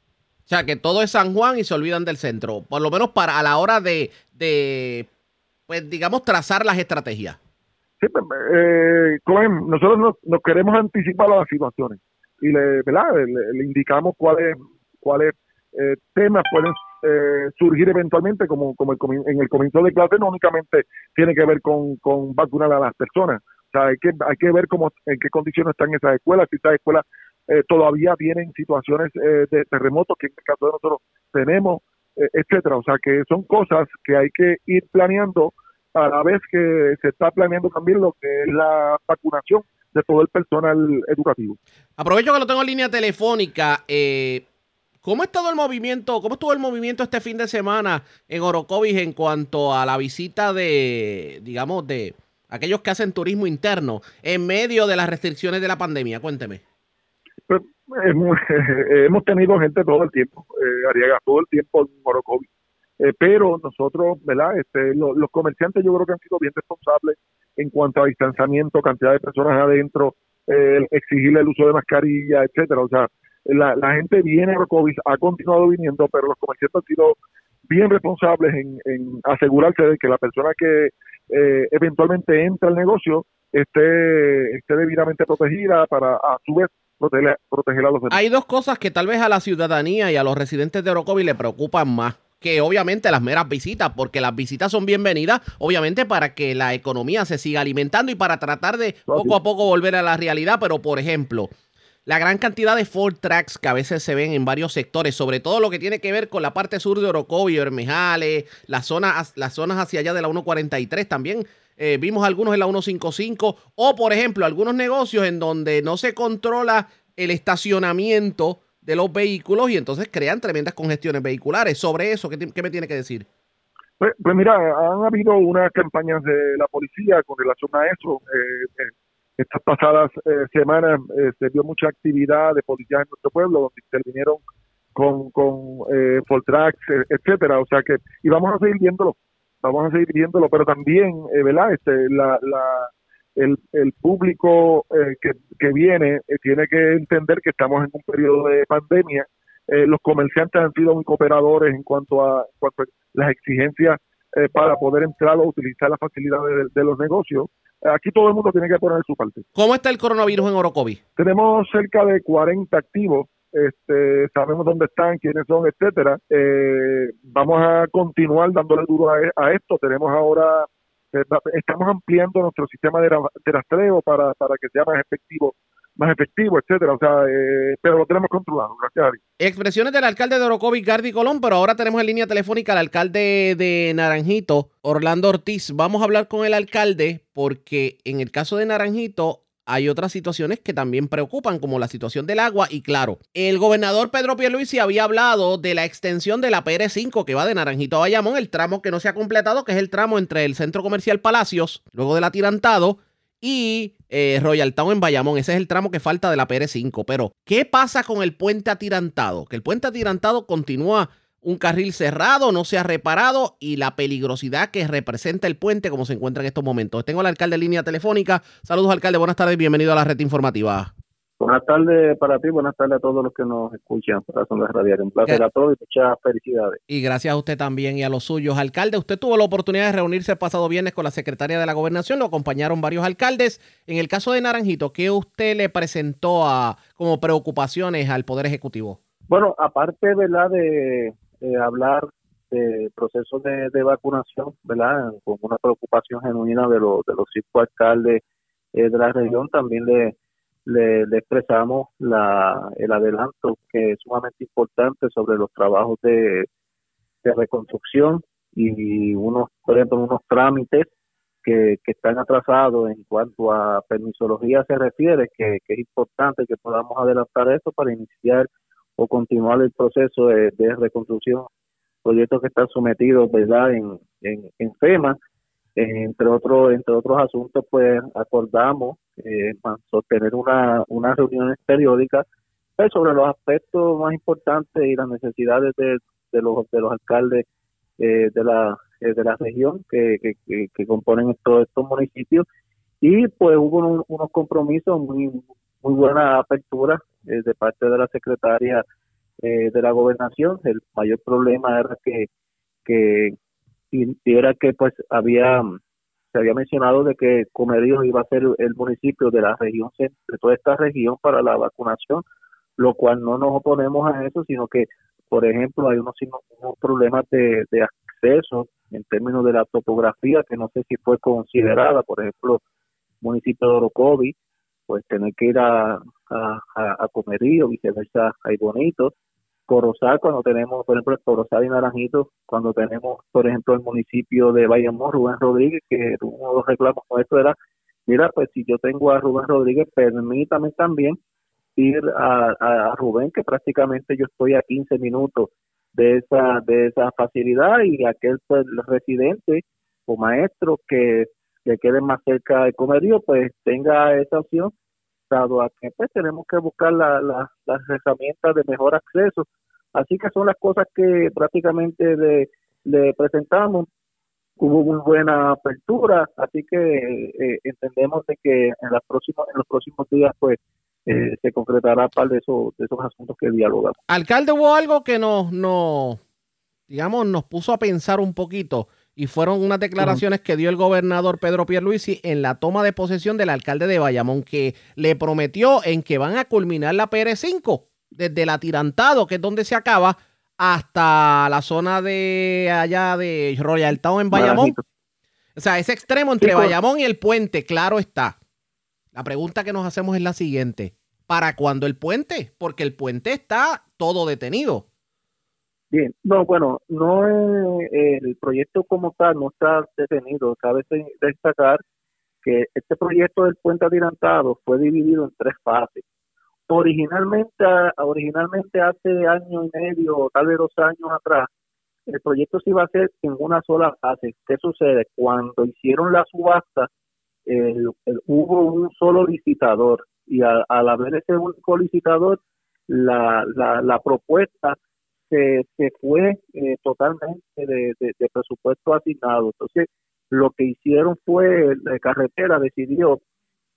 O sea, que todo es San Juan y se olvidan del centro. Por lo menos para a la hora de, de pues digamos, trazar las estrategias. Sí, pues, eh, nosotros nos, queremos anticipar a las situaciones y le, ¿verdad? le, indicamos cuáles cuáles eh, temas pueden eh, surgir eventualmente, como, como en el comienzo de clase, no únicamente tiene que ver con, con vacunar a las personas. O sea, hay que, hay que ver cómo, en qué condiciones están esas escuelas, si esas escuelas eh, todavía tienen situaciones eh, de terremotos que en el caso de nosotros tenemos, eh, etcétera. O sea que son cosas que hay que ir planeando a la vez que se está planeando también lo que es la vacunación de todo el personal educativo. Aprovecho que lo tengo en línea telefónica. ¿Cómo ha estado el movimiento? ¿Cómo estuvo el movimiento este fin de semana en Orocovis en cuanto a la visita de, digamos, de aquellos que hacen turismo interno en medio de las restricciones de la pandemia? Cuénteme. Pues, hemos, tenido gente todo el tiempo, eh, Ariaga, todo el tiempo Morocovi. Eh, pero nosotros, ¿verdad? Este, los comerciantes yo creo que han sido bien responsables en cuanto a distanciamiento, cantidad de personas adentro, eh, exigirle el uso de mascarilla, etcétera. O sea, la, la gente viene a Orocovis, ha continuado viniendo, pero los comerciantes han sido bien responsables en, en asegurarse de que la persona que eh, eventualmente entra al negocio esté, esté debidamente protegida para a su vez proteger, a los. Hay dos cosas que tal vez a la ciudadanía y a los residentes de Orocovi le preocupan más que obviamente las meras visitas, porque las visitas son bienvenidas, obviamente para que la economía se siga alimentando y para tratar de poco a poco volver a la realidad, pero por ejemplo, la gran cantidad de Ford Tracks que a veces se ven en varios sectores, sobre todo lo que tiene que ver con la parte sur de Orocovi, Hermejales, las zonas, las zonas hacia allá de la 143 también eh, vimos algunos en la 155, o por ejemplo, algunos negocios en donde no se controla el estacionamiento de los vehículos y entonces crean tremendas congestiones vehiculares. Sobre eso, ¿qué, me tiene que decir? Pues, pues, mira, han habido unas campañas de la policía con relación a eso. Eh, eh, estas pasadas semanas se vio mucha actividad de policías en nuestro pueblo, donde intervinieron con, con eh, Voltrax, etcétera. O sea que, y vamos a seguir viéndolo vamos a seguir viéndolo, pero también, eh, ¿verdad? Este, la, la, el, el público eh, que, que viene eh, tiene que entender que estamos en un periodo de pandemia. los comerciantes han sido muy cooperadores en cuanto a, cuanto a las exigencias para poder entrar o utilizar las facilidades de, los negocios. aquí todo el mundo tiene que poner su parte. ¿Cómo está el coronavirus en Orocovi? Tenemos cerca de 40 activos este, sabemos dónde están, quiénes son, etcétera. Eh, vamos a continuar dándole duro a, esto. Tenemos ahora, eh, estamos ampliando nuestro sistema de, rastreo para, para que sea más efectivo más efectivo, etcétera, o sea, eh, pero lo tenemos controlado, gracias a. Expresiones del alcalde de Orocovi, Gardi Colón, pero ahora tenemos en línea telefónica al alcalde de Naranjito, Orlando Ortiz. Vamos a hablar con el alcalde porque en el caso de Naranjito hay otras situaciones que también preocupan, como la situación del agua. Y claro, el gobernador Pedro Pierluisi había hablado de la extensión de la PR5 que va de Naranjito a Bayamón, el tramo que no se ha completado, que es el tramo entre el Centro Comercial Palacios, luego del atirantado, y eh, Royal Town en Bayamón. Ese es el tramo que falta de la PR5. Pero, ¿qué pasa con el puente atirantado? Que el puente atirantado continúa un carril cerrado, no se ha reparado y la peligrosidad que representa el puente como se encuentra en estos momentos. Tengo al alcalde en línea telefónica. Saludos, alcalde. Buenas tardes. Bienvenido a la red informativa. Buenas tardes para ti, buenas tardes a todos los que nos escuchan para Sondas. Un placer a todos y muchas felicidades. Y gracias a usted también y a los suyos. Alcalde, usted tuvo la oportunidad de reunirse el pasado viernes con la secretaria de la Gobernación, lo acompañaron varios alcaldes. En el caso de Naranjito, ¿qué usted le presentó a, como preocupaciones al Poder Ejecutivo? Bueno, aparte ¿verdad? de eh, hablar de procesos de, vacunación, ¿verdad? Con una preocupación genuina de, los de los cinco alcaldes eh, de la región, también le, le, expresamos la, el adelanto que es sumamente importante sobre los trabajos de, de reconstrucción y unos, por ejemplo, unos trámites que, que, están atrasados en cuanto a permisología se refiere, que, que es importante que podamos adelantar eso para iniciar o continuar el proceso de, reconstrucción, proyectos que están sometidos verdad en, en, FEMA, entre otros entre otros asuntos pues acordamos eh, una, unas reuniones periódicas pues, sobre los aspectos más importantes y las necesidades de, de los de los alcaldes eh, de la eh, de la región que, que, que, componen estos estos municipios. Y pues hubo unos compromisos muy muy buena apertura eh, de parte de la secretaria eh, de la gobernación. El mayor problema era que, que era que pues había se había mencionado de que Comerío iba a ser el municipio de la región de toda esta región para la vacunación, lo cual no nos oponemos a eso, sino que por ejemplo hay unos, unos problemas de, de acceso en términos de la topografía que no sé si fue considerada, por ejemplo, municipio de Orocovi, pues tener que ir a, a, a, Comerío, viceversa, hay bonitos. Corozal, cuando tenemos, por ejemplo, Corozal y Naranjito, cuando tenemos, por ejemplo, el municipio de Bayamón, Rubén Rodríguez, que uno de los reclamos esto era, mira, pues si yo tengo a Rubén Rodríguez, permítame también ir a, a, Rubén, que prácticamente yo estoy a 15 minutos de esa de esa facilidad y aquel pues, residente o maestro que quede más cerca de Comerío, pues tenga esa opción, dado a que pues tenemos que buscar la, las herramientas de mejor acceso. Así que son las cosas que prácticamente le, presentamos. Hubo muy buena apertura, así que eh, entendemos de que en, las próximas, en los próximos días pues eh, se concretará par de esos, de esos asuntos que dialogamos. Alcalde, hubo algo que nos, nos, digamos, nos puso a pensar un poquito y fueron unas declaraciones que dio el gobernador Pedro Pierluisi en la toma de posesión del alcalde de Bayamón, que le prometió en que van a culminar la PR5 desde el atirantado, que es donde se acaba, hasta la zona de allá de Royal Town en Bayamón. O sea, ese extremo entre Bayamón y el puente, claro está. La pregunta que nos hacemos es la siguiente. ¿Para cuándo el puente? Porque el puente está todo detenido. Bien, no, bueno, no el proyecto como tal no está detenido. Cabe destacar que este proyecto del puente adelantado fue dividido en tres fases. Originalmente, originalmente hace año y medio, tal vez dos años atrás, el proyecto se iba a hacer en una sola fase. ¿Qué sucede? Cuando hicieron la subasta, hubo un solo licitador y al haber ese único licitador, la, la, la propuesta se, se fue eh, totalmente de, de, presupuesto asignado. Entonces, lo que hicieron fue, la carretera decidió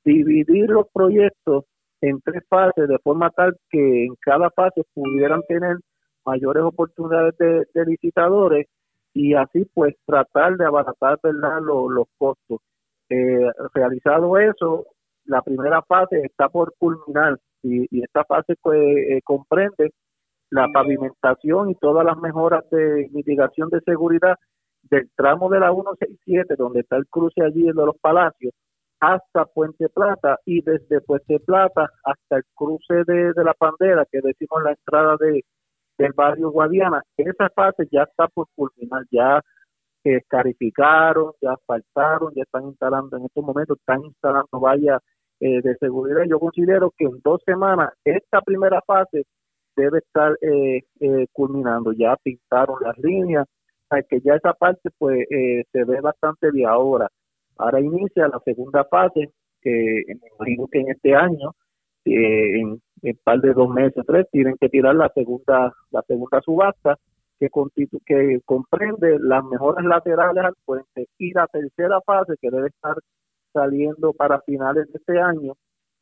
dividir los proyectos en tres fases de forma tal que en cada fase pudieran tener mayores oportunidades de, licitadores y así pues tratar de abaratar ¿verdad? Los, los costos. Eh, realizado eso, la primera fase está por culminar y, esta fase pues, eh, comprende la pavimentación y todas las mejoras de mitigación de seguridad del tramo de la 167, donde está el cruce allí de los Palacios, hasta Puente Plata y desde Puente Plata hasta el cruce de, la Pandera, que decimos la entrada de, del barrio Guadiana. Esa fase ya está por culminar, ya se escarificaron, ya asfaltaron, ya están instalando, en estos momentos están instalando vallas eh, de seguridad. Yo considero que en dos semanas esta primera fase debe estar eh, eh, culminando. Ya pintaron las líneas, que ya esa parte pues se ve bastante bien ahora. Ahora inicia la segunda fase, que me imagino que en este año, en un par de dos meses, tres, tienen que tirar la segunda, la segunda subasta que, que comprende las mejoras laterales al puente y la tercera fase que debe estar saliendo para finales de este año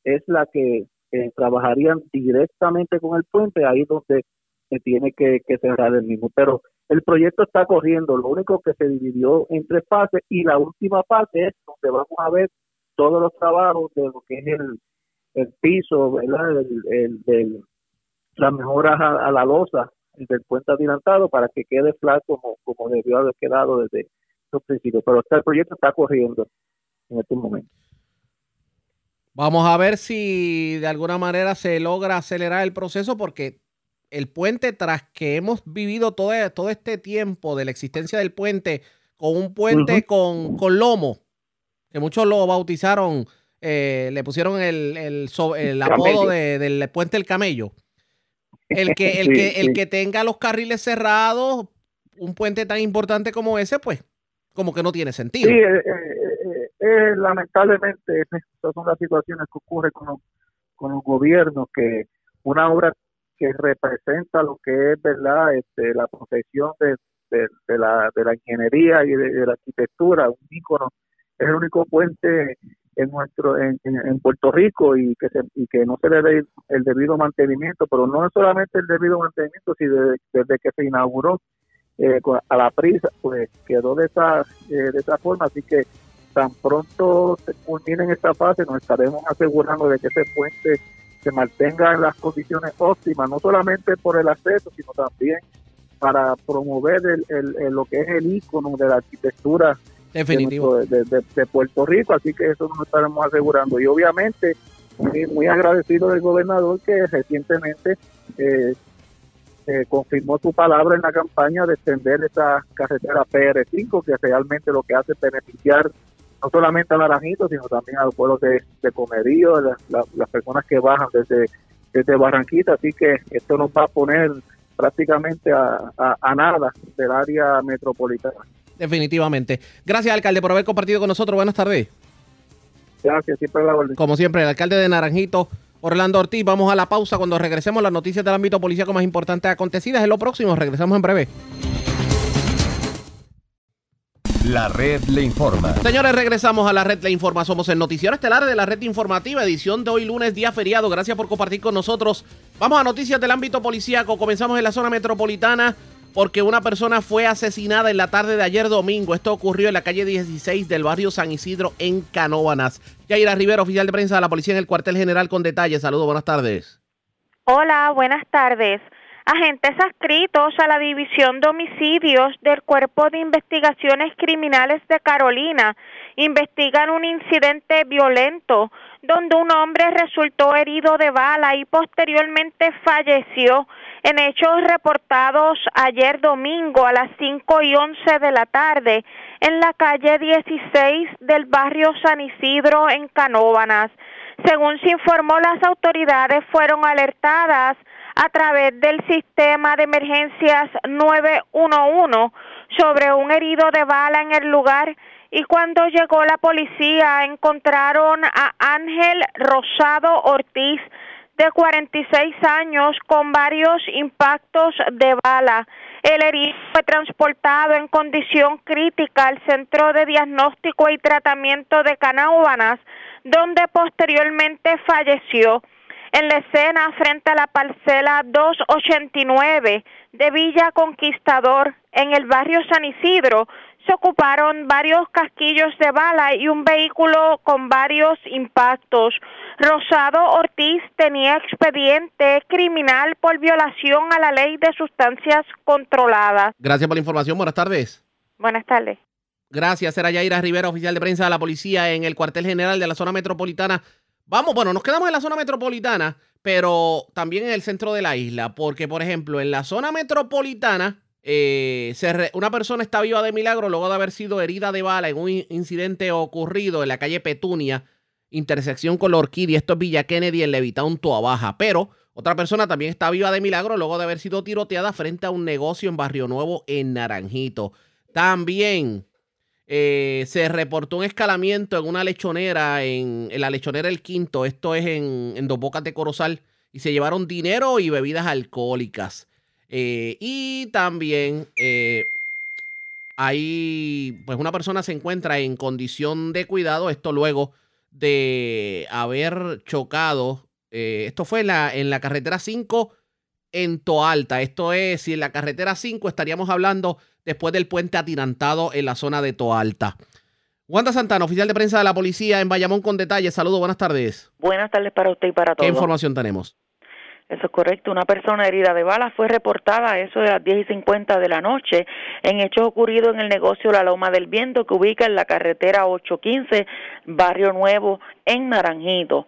es la que eh, trabajarían directamente con el puente, ahí donde se tiene que, cerrar el mismo. Pero el proyecto está corriendo, lo único que se dividió en tres fases y la última fase es donde vamos a ver todos los trabajos de lo que es el, el piso, ¿verdad? El, el, las mejoras a, la losa del puente adelantado para que quede flat como, como debió haber quedado desde los principios. Pero el proyecto está corriendo en estos momentos. Vamos a ver si de alguna manera se logra acelerar el proceso porque el puente, tras que hemos vivido todo, todo este tiempo de la existencia del puente, con un puente con, lomo, que muchos lo bautizaron, eh, le pusieron el, el, apodo del puente El Camello. El que, el, que, el que tenga los carriles cerrados, un puente tan importante como ese, pues como que no tiene sentido. Sí, eh, eh, eh, lamentablemente estas son las situaciones que ocurren con los, con los gobiernos, que una obra que representa lo que es verdad este, la profesión de, la, de la ingeniería y de, la arquitectura, un ícono, es el único puente en nuestro en, en, Puerto Rico y que se, y que no se le dé el debido mantenimiento, pero no es solamente el debido mantenimiento, sino desde que se inauguró eh, a la prisa, pues quedó de esa, eh, de esa forma. Así que tan pronto se culmine en esta fase, nos estaremos asegurando de que ese puente se mantenga en las condiciones óptimas, no solamente por el acceso, sino también para promover el, lo que es el icono de la arquitectura Definitivo. De, Puerto Rico. Así que eso nos estaremos asegurando. Y obviamente, muy, muy agradecido del gobernador que recientemente eh, eh, confirmó su palabra en la campaña de extender esta carretera PR5, que realmente lo que hace es beneficiar no solamente a Naranjito, sino también a los pueblos de, de Comerío, las personas que bajan desde, desde Barranquita. Así que esto nos va a poner prácticamente a, a, nada del área metropolitana. Definitivamente. Gracias, alcalde, por haber compartido con nosotros. Buenas tardes. Gracias, siempre la orden. Como siempre, el alcalde de Naranjito, Orlando Ortiz. Vamos a la pausa cuando regresemos las noticias del ámbito policíaco más importantes acontecidas. En lo próximo, regresamos en breve. La red le informa. Señores, regresamos a la red le informa. Somos el noticiero estelar de la red informativa, edición de hoy lunes, día feriado. Gracias por compartir con nosotros. Vamos a noticias del ámbito policíaco. Comenzamos en la zona metropolitana porque una persona fue asesinada en la tarde de ayer domingo. Esto ocurrió en la calle 16 del barrio San Isidro en Canóbanas. Yaira Rivera, oficial de prensa de la policía en el cuartel general con detalles. Saludos, buenas tardes. Hola, buenas tardes. Agentes adscritos a la División de Homicidios del Cuerpo de Investigaciones Criminales de Carolina investigan un incidente violento donde un hombre resultó herido de bala y posteriormente falleció en hechos reportados ayer domingo a las 5 y 11 de la tarde en la calle 16 del barrio San Isidro en Canóbanas. Según se informó, las autoridades fueron alertadas a través del sistema de emergencias 911 sobre un herido de bala en el lugar y cuando llegó la policía encontraron a Ángel Rosado Ortiz de 46 años con varios impactos de bala. El herido fue transportado en condición crítica al Centro de Diagnóstico y Tratamiento de Canaubanas, donde posteriormente falleció. En la escena frente a la parcela 289 de Villa Conquistador, en el barrio San Isidro, se ocuparon varios casquillos de bala y un vehículo con varios impactos. Rosado Ortiz tenía expediente criminal por violación a la ley de sustancias controladas. Gracias por la información. Buenas tardes. Buenas tardes. Gracias, era Yaira Rivera, oficial de prensa de la policía en el cuartel general de la zona metropolitana. Vamos, bueno, nos quedamos en la zona metropolitana, pero también en el centro de la isla, porque, por ejemplo, en la zona metropolitana, eh, una persona está viva de milagro luego de haber sido herida de bala en un incidente ocurrido en la calle Petunia, intersección con la Orquídea. Esto es Villa Kennedy en Levitown, Toa Baja. Pero otra persona también está viva de milagro luego de haber sido tiroteada frente a un negocio en Barrio Nuevo en Naranjito. También eh, se reportó un escalamiento en una lechonera, en, la lechonera El Quinto, esto es en, en Dos Bocas de Corozal, y se llevaron dinero y bebidas alcohólicas. Eh, y también eh, hay, pues una persona se encuentra en condición de cuidado, esto luego de haber chocado, esto fue en la, en la carretera 5 en Toalta, esto es, si en la carretera 5 estaríamos hablando después del puente atirantado en la zona de Toalta. Wanda Santana, oficial de prensa de la policía en Bayamón con detalles. Saludos, buenas tardes. Buenas tardes para usted y para todos. ¿Qué información tenemos? Eso es correcto. Una persona herida de bala fue reportada a eso de las 10 y 50 de la noche en hechos ocurridos en el negocio La Loma del Viento que ubica en la carretera 815, Barrio Nuevo, en Naranjito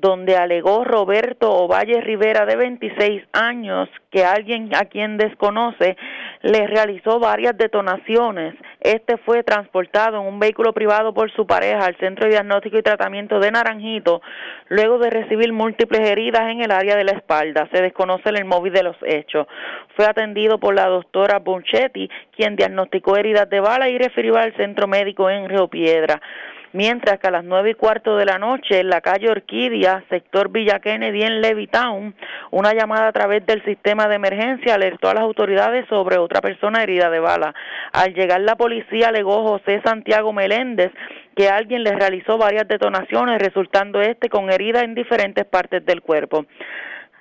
donde alegó Roberto Ovalle Rivera, de 26 años, que alguien a quien desconoce le realizó varias detonaciones. Este fue transportado en un vehículo privado por su pareja al Centro de Diagnóstico y Tratamiento de Naranjito, luego de recibir múltiples heridas en el área de la espalda. Se desconoce el móvil de los hechos. Fue atendido por la doctora Bonchetti, quien diagnosticó heridas de bala y refirió al centro médico en Río Piedra mientras que a las nueve y cuarto de la noche en la calle Orquídea, sector Villa Kennedy en Levittown, una llamada a través del sistema de emergencia alertó a las autoridades sobre otra persona herida de bala. Al llegar la policía alegó José Santiago Meléndez que alguien le realizó varias detonaciones, resultando este con heridas en diferentes partes del cuerpo.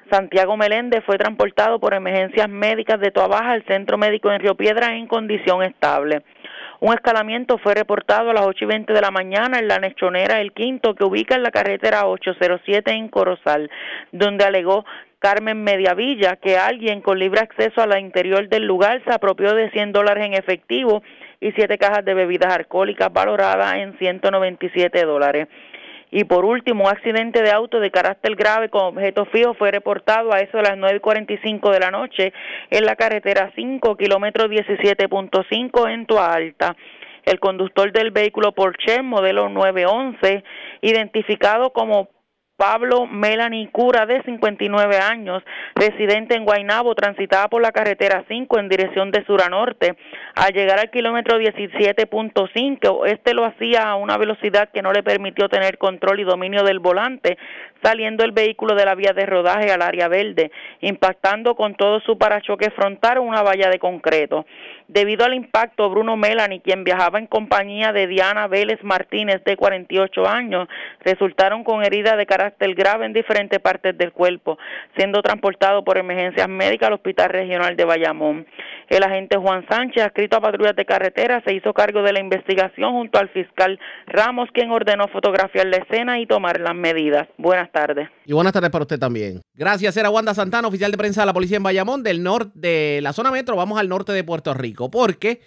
Santiago Meléndez fue transportado por emergencias médicas de Toa Baja al centro médico en Río Piedra en condición estable. Un escalamiento fue reportado a las 8 y 20 de la mañana en la Nechonera El Quinto, que ubica en la carretera 807 en Corozal, donde alegó Carmen Mediavilla que alguien con libre acceso a la interior del lugar se apropió de 100 dólares en efectivo y siete cajas de bebidas alcohólicas valoradas en 197 dólares. Y por último, un accidente de auto de carácter grave con objeto fijo fue reportado a eso de las 9.45 de la noche en la carretera 5, kilómetro 17.5 en Tua Alta. El conductor del vehículo Porsche modelo 911, identificado como Pablo Melanie Cura, de 59 años, residente en Guaynabo, transitaba por la carretera 5 en dirección de sur a norte. Al llegar al kilómetro 17.5, este lo hacía a una velocidad que no le permitió tener control y dominio del volante, saliendo el vehículo de la vía de rodaje al área verde, impactando con todo su parachoque frontal una valla de concreto. Debido al impacto, Bruno Melanie, quien viajaba en compañía de Diana Vélez Martínez, de 48 años, resultaron con heridas de carácter grave en diferentes partes del cuerpo, siendo transportado por emergencias médicas al Hospital Regional de Bayamón. El agente Juan Sánchez, adscrito a patrullas de carretera, se hizo cargo de la investigación junto al fiscal Ramos, quien ordenó fotografiar la escena y tomar las medidas. Buenas tardes. Y buenas tardes para usted también. Gracias, era Wanda Santana, oficial de prensa de la policía en Bayamón, del norte de la zona metro. Vamos al norte de Puerto Rico, porque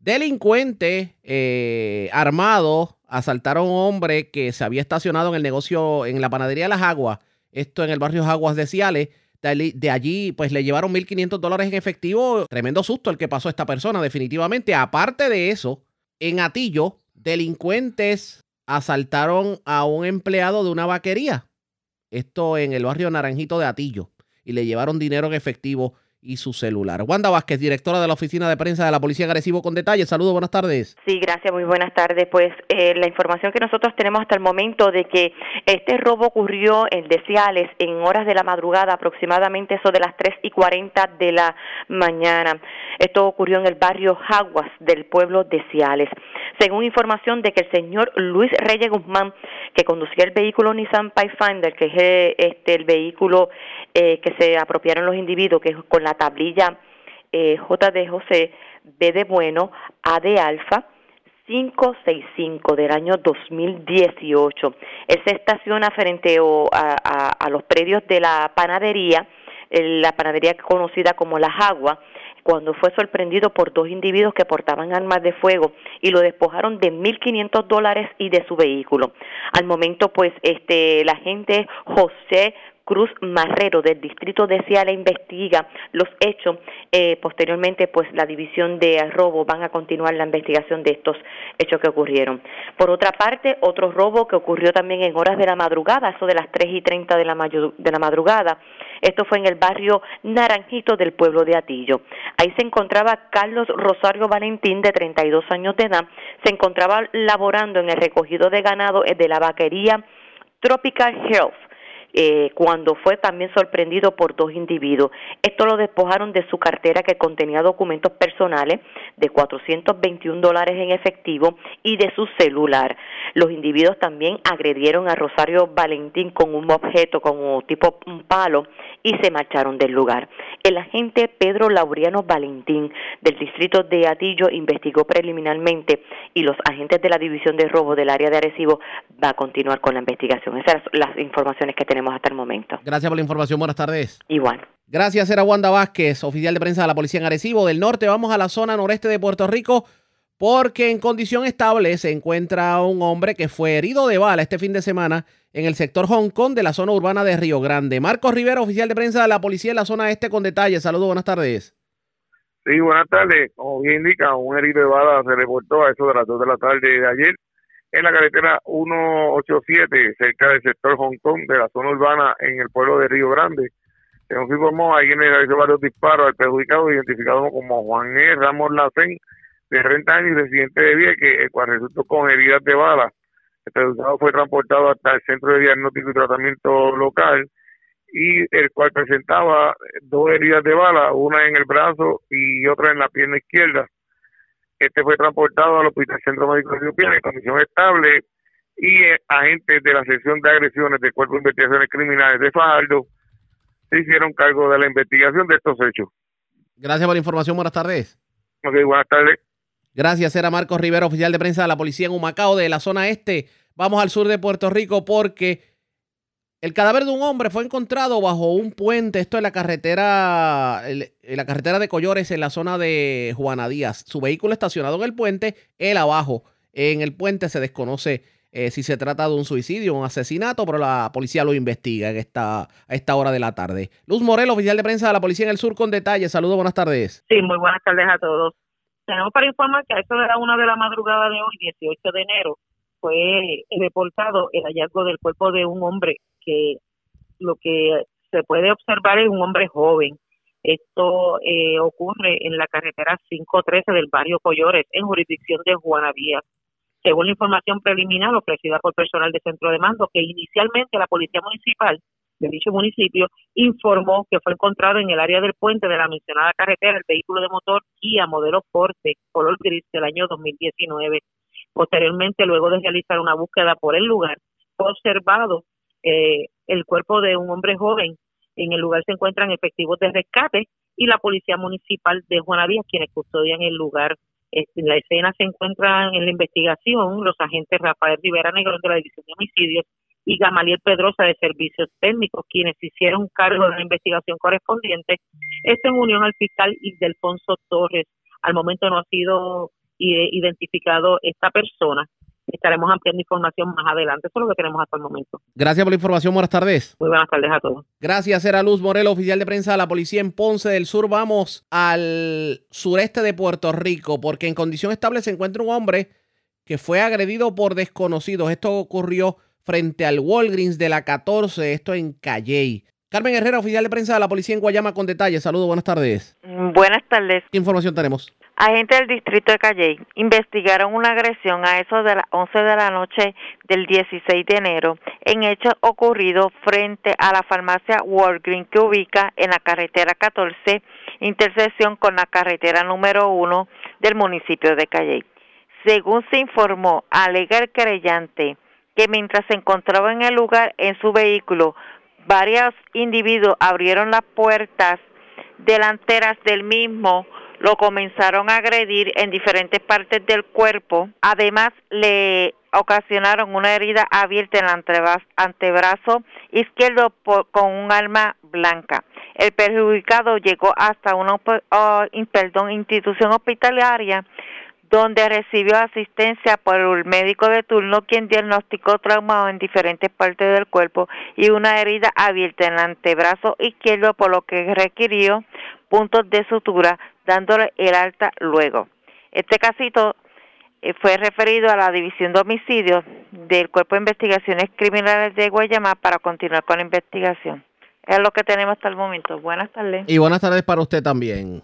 delincuentes eh, armados asaltaron a un hombre que se había estacionado en el negocio en la panadería de las Aguas, esto en el barrio Aguas de Ciales de allí, pues le llevaron 1.500 dólares en efectivo. Tremendo susto el que pasó a esta persona, definitivamente. Aparte de eso, en Atillo, delincuentes asaltaron a un empleado de una vaquería. Esto en el barrio Naranjito de Atillo. Y le llevaron dinero en efectivo y su celular. Wanda Vázquez, directora de la Oficina de Prensa de la Policía Agresivo con detalles. Saludos, buenas tardes. Sí, gracias, muy buenas tardes. Pues eh, la información que nosotros tenemos hasta el momento de que este robo ocurrió en Deciales en horas de la madrugada, aproximadamente eso de las 3 y 40 de la mañana. Esto ocurrió en el barrio Jaguas del pueblo de Ciales. Según información de que el señor Luis Reyes Guzmán, que conducía el vehículo Nissan Pathfinder, que es eh, este, el vehículo eh, que se apropiaron los individuos, que es con la tablilla eh, J de José, B de Bueno, A de Alfa, 565 del año 2018. Él se estaciona frente a, a, los predios de la panadería, la panadería conocida como La Jagua, cuando fue sorprendido por dos individuos que portaban armas de fuego y lo despojaron de 1.500 dólares y de su vehículo. Al momento, pues, este, la gente José Cruz Marrero del distrito de Ciala investiga los hechos. Eh, posteriormente, pues la división de robo van a continuar la investigación de estos hechos que ocurrieron. Por otra parte, otro robo que ocurrió también en horas de la madrugada, eso de las 3 y 30 de la, de la madrugada. Esto fue en el barrio Naranjito del pueblo de Atillo. Ahí se encontraba Carlos Rosario Valentín, de 32 años de edad. Se encontraba laborando en el recogido de ganado de la vaquería Tropical Health eh, cuando fue también sorprendido por dos individuos. Esto lo despojaron de su cartera que contenía documentos personales de 421 dólares en efectivo y de su celular. Los individuos también agredieron a Rosario Valentín con un objeto como tipo un palo y se marcharon del lugar. El agente Pedro Laureano Valentín del distrito de Atillo investigó preliminarmente y los agentes de la división de robo del área de Arecibo va a continuar con la investigación. Esas son las informaciones que tenemos hasta el momento. Gracias por la información. Buenas tardes. Igual. Gracias, era Wanda Vázquez, oficial de prensa de la Policía en Arecibo del Norte. Vamos a la zona noreste de Puerto Rico porque en condición estable se encuentra un hombre que fue herido de bala este fin de semana en el sector Hong Kong de la zona urbana de Río Grande. Marcos Rivera, oficial de prensa de la Policía en la zona este con detalles. Saludos, buenas tardes. Sí, buenas tardes. Como bien indica, un herido de bala se reportó a eso de las 2 de la tarde de ayer en la carretera 187, cerca del sector Hong Kong, de la zona urbana en el pueblo de Río Grande. Se nos informó, alguien realizó varios disparos al perjudicado, identificado como Juan E. Ramos Lacen, de 30 años y residente de Vieques, el cual resultó con heridas de bala. El perjudicado fue transportado hasta el centro de diagnóstico y tratamiento local y el cual presentaba dos heridas de bala, una en el brazo y otra en la pierna izquierda. Este fue transportado al Hospital Centro Médico de Etiopía en condición estable y eh, agentes de la sección de agresiones del Cuerpo de Investigaciones Criminales de Fajardo se hicieron cargo de la investigación de estos hechos. Gracias por la información. Buenas tardes. Ok, buenas tardes. Gracias, era Marcos Rivera, oficial de prensa de la policía en Humacao, de la zona este. Vamos al sur de Puerto Rico porque el cadáver de un hombre fue encontrado bajo un puente, esto es la carretera, en la carretera de Collores, en la zona de Juana Díaz. Su vehículo estacionado en el puente, él abajo. En el puente se desconoce eh, si se trata de un suicidio o un asesinato, pero la policía lo investiga en esta, a esta hora de la tarde. Luz Morel, oficial de prensa de la policía en el sur, con detalles. Saludos, buenas tardes. Sí, muy buenas tardes a todos. Tenemos para informar que a eso era una de la madrugada de hoy, 18 de enero, fue reportado el hallazgo del cuerpo de un hombre que lo que se puede observar es un hombre joven. Esto eh, ocurre en la carretera 513 del barrio Collores, en jurisdicción de Juana. Según la información preliminar ofrecida por personal de centro de mando, que inicialmente la Policía Municipal de dicho municipio informó que fue encontrado en el área del puente de la mencionada carretera el vehículo de motor Kia modelo Forte color gris del año 2019. Posteriormente, luego de realizar una búsqueda por el lugar, fue observado eh, el cuerpo de un hombre joven. En el lugar se encuentran efectivos de rescate y la Policía Municipal de Juanadías, quienes custodian el lugar. En la escena se encuentran en la investigación los agentes Rafael Rivera Negro de la División de Homicidios y Gamaliel Pedrosa de Servicios Técnicos, quienes hicieron cargo de la investigación correspondiente. Esto en unión al fiscal Ildefonso Torres. Al momento no ha sido identificado esta persona. Estaremos ampliando información más adelante. Eso es lo que tenemos hasta el momento. Gracias por la información. Buenas tardes. Muy buenas tardes a todos. Gracias, era Luz Morelo, oficial de prensa de la policía en Ponce del Sur. Vamos al sureste de Puerto Rico, porque en condición estable se encuentra un hombre que fue agredido por desconocidos. Esto ocurrió frente al Walgreens de la 14, esto en Calley. Carmen Herrera, oficial de prensa de la policía en Guayama, con detalles. Saludos, buenas tardes. Buenas tardes. ¿Qué información tenemos? Agentes del distrito de Calley investigaron una agresión a eso de las 11 de la noche del 16 de enero en hechos ocurridos frente a la farmacia Walgreens que ubica en la carretera 14, intersección con la carretera número 1 del municipio de Calley. Según se informó, alega el creyente que mientras se encontraba en el lugar en su vehículo, varios individuos abrieron las puertas delanteras del mismo lo comenzaron a agredir en diferentes partes del cuerpo. Además, le ocasionaron una herida abierta en el antebrazo izquierdo con un arma blanca. El perjudicado llegó hasta una perdón, institución hospitalaria donde recibió asistencia por el médico de turno quien diagnosticó trauma en diferentes partes del cuerpo y una herida abierta en el antebrazo izquierdo por lo que requirió puntos de sutura dándole el alta luego. Este casito eh, fue referido a la División de Homicidios del Cuerpo de Investigaciones Criminales de Guayama para continuar con la investigación. Es lo que tenemos hasta el momento. Buenas tardes. Y buenas tardes para usted también.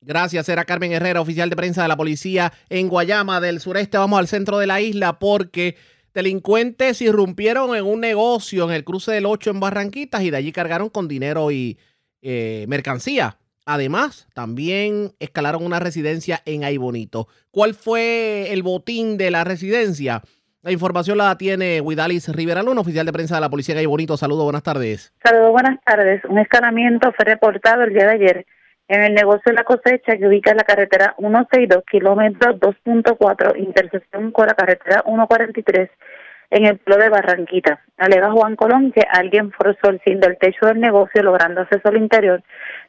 Gracias, era Carmen Herrera, oficial de prensa de la policía en Guayama del sureste. Vamos al centro de la isla porque delincuentes irrumpieron en un negocio en el cruce del 8 en Barranquitas y de allí cargaron con dinero y eh, mercancía. Además, también escalaron una residencia en Aybonito. ¿Cuál fue el botín de la residencia? La información la tiene Huidalis Rivera Luna, oficial de prensa de la Policía de Aybonito. Saludos, buenas tardes. Saludos, buenas tardes. Un escalamiento fue reportado el día de ayer en el negocio de la cosecha que ubica la carretera 162, kilómetro 2.4, intersección con la carretera 143 en el pueblo de Barranquita. Alega Juan Colón que alguien forzó el fin del techo del negocio logrando acceso al interior,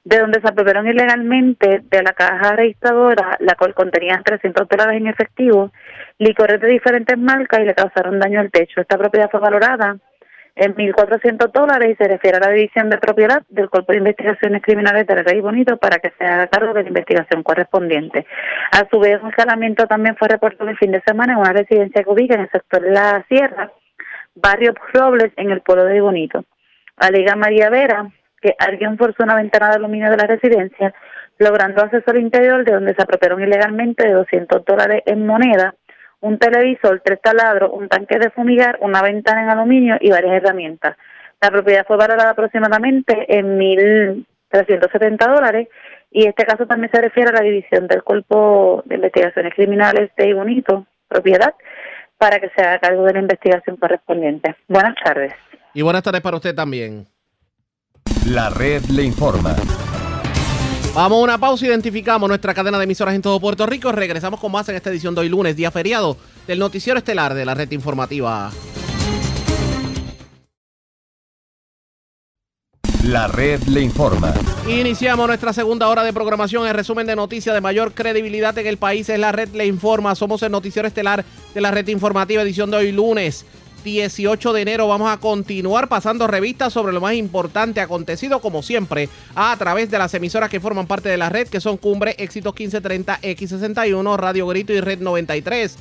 de donde se apropiaron ilegalmente de la caja registradora, la cual contenía 300 dólares en efectivo, licores de diferentes marcas y le causaron daño al techo. Esta propiedad fue valorada en 1.400 dólares y se refiere a la división de propiedad del Cuerpo de Investigaciones Criminales del Rey Bonito para que se haga cargo de la investigación correspondiente. A su vez, un escalamiento también fue reportado el fin de semana en una residencia que ubica en el sector de la Sierra, barrio Robles, en el pueblo de Bonito. Alega María Vera que alguien forzó una ventana de aluminio de la residencia, logrando acceso al interior de donde se apropiaron ilegalmente de 200 dólares en moneda un televisor, tres taladros, un tanque de fumigar, una ventana en aluminio y varias herramientas. La propiedad fue valorada aproximadamente en 1.370 dólares y este caso también se refiere a la división del Cuerpo de Investigaciones Criminales de Ibonito, propiedad, para que se haga cargo de la investigación correspondiente. Buenas tardes. Y buenas tardes para usted también. La red le informa. Vamos a una pausa, identificamos nuestra cadena de emisoras en todo Puerto Rico. Regresamos con más en esta edición de hoy lunes, día feriado, del noticiero estelar de la red informativa. La red le informa. Iniciamos nuestra segunda hora de programación. El resumen de noticias de mayor credibilidad en el país es la red le informa. Somos el noticiero estelar de la red informativa, edición de hoy lunes. 18 de enero. Vamos a continuar pasando revistas sobre lo más importante acontecido, como siempre, a través de las emisoras que forman parte de la red, que son Cumbre, Éxitos 1530, X61, Radio Grito y Red 93.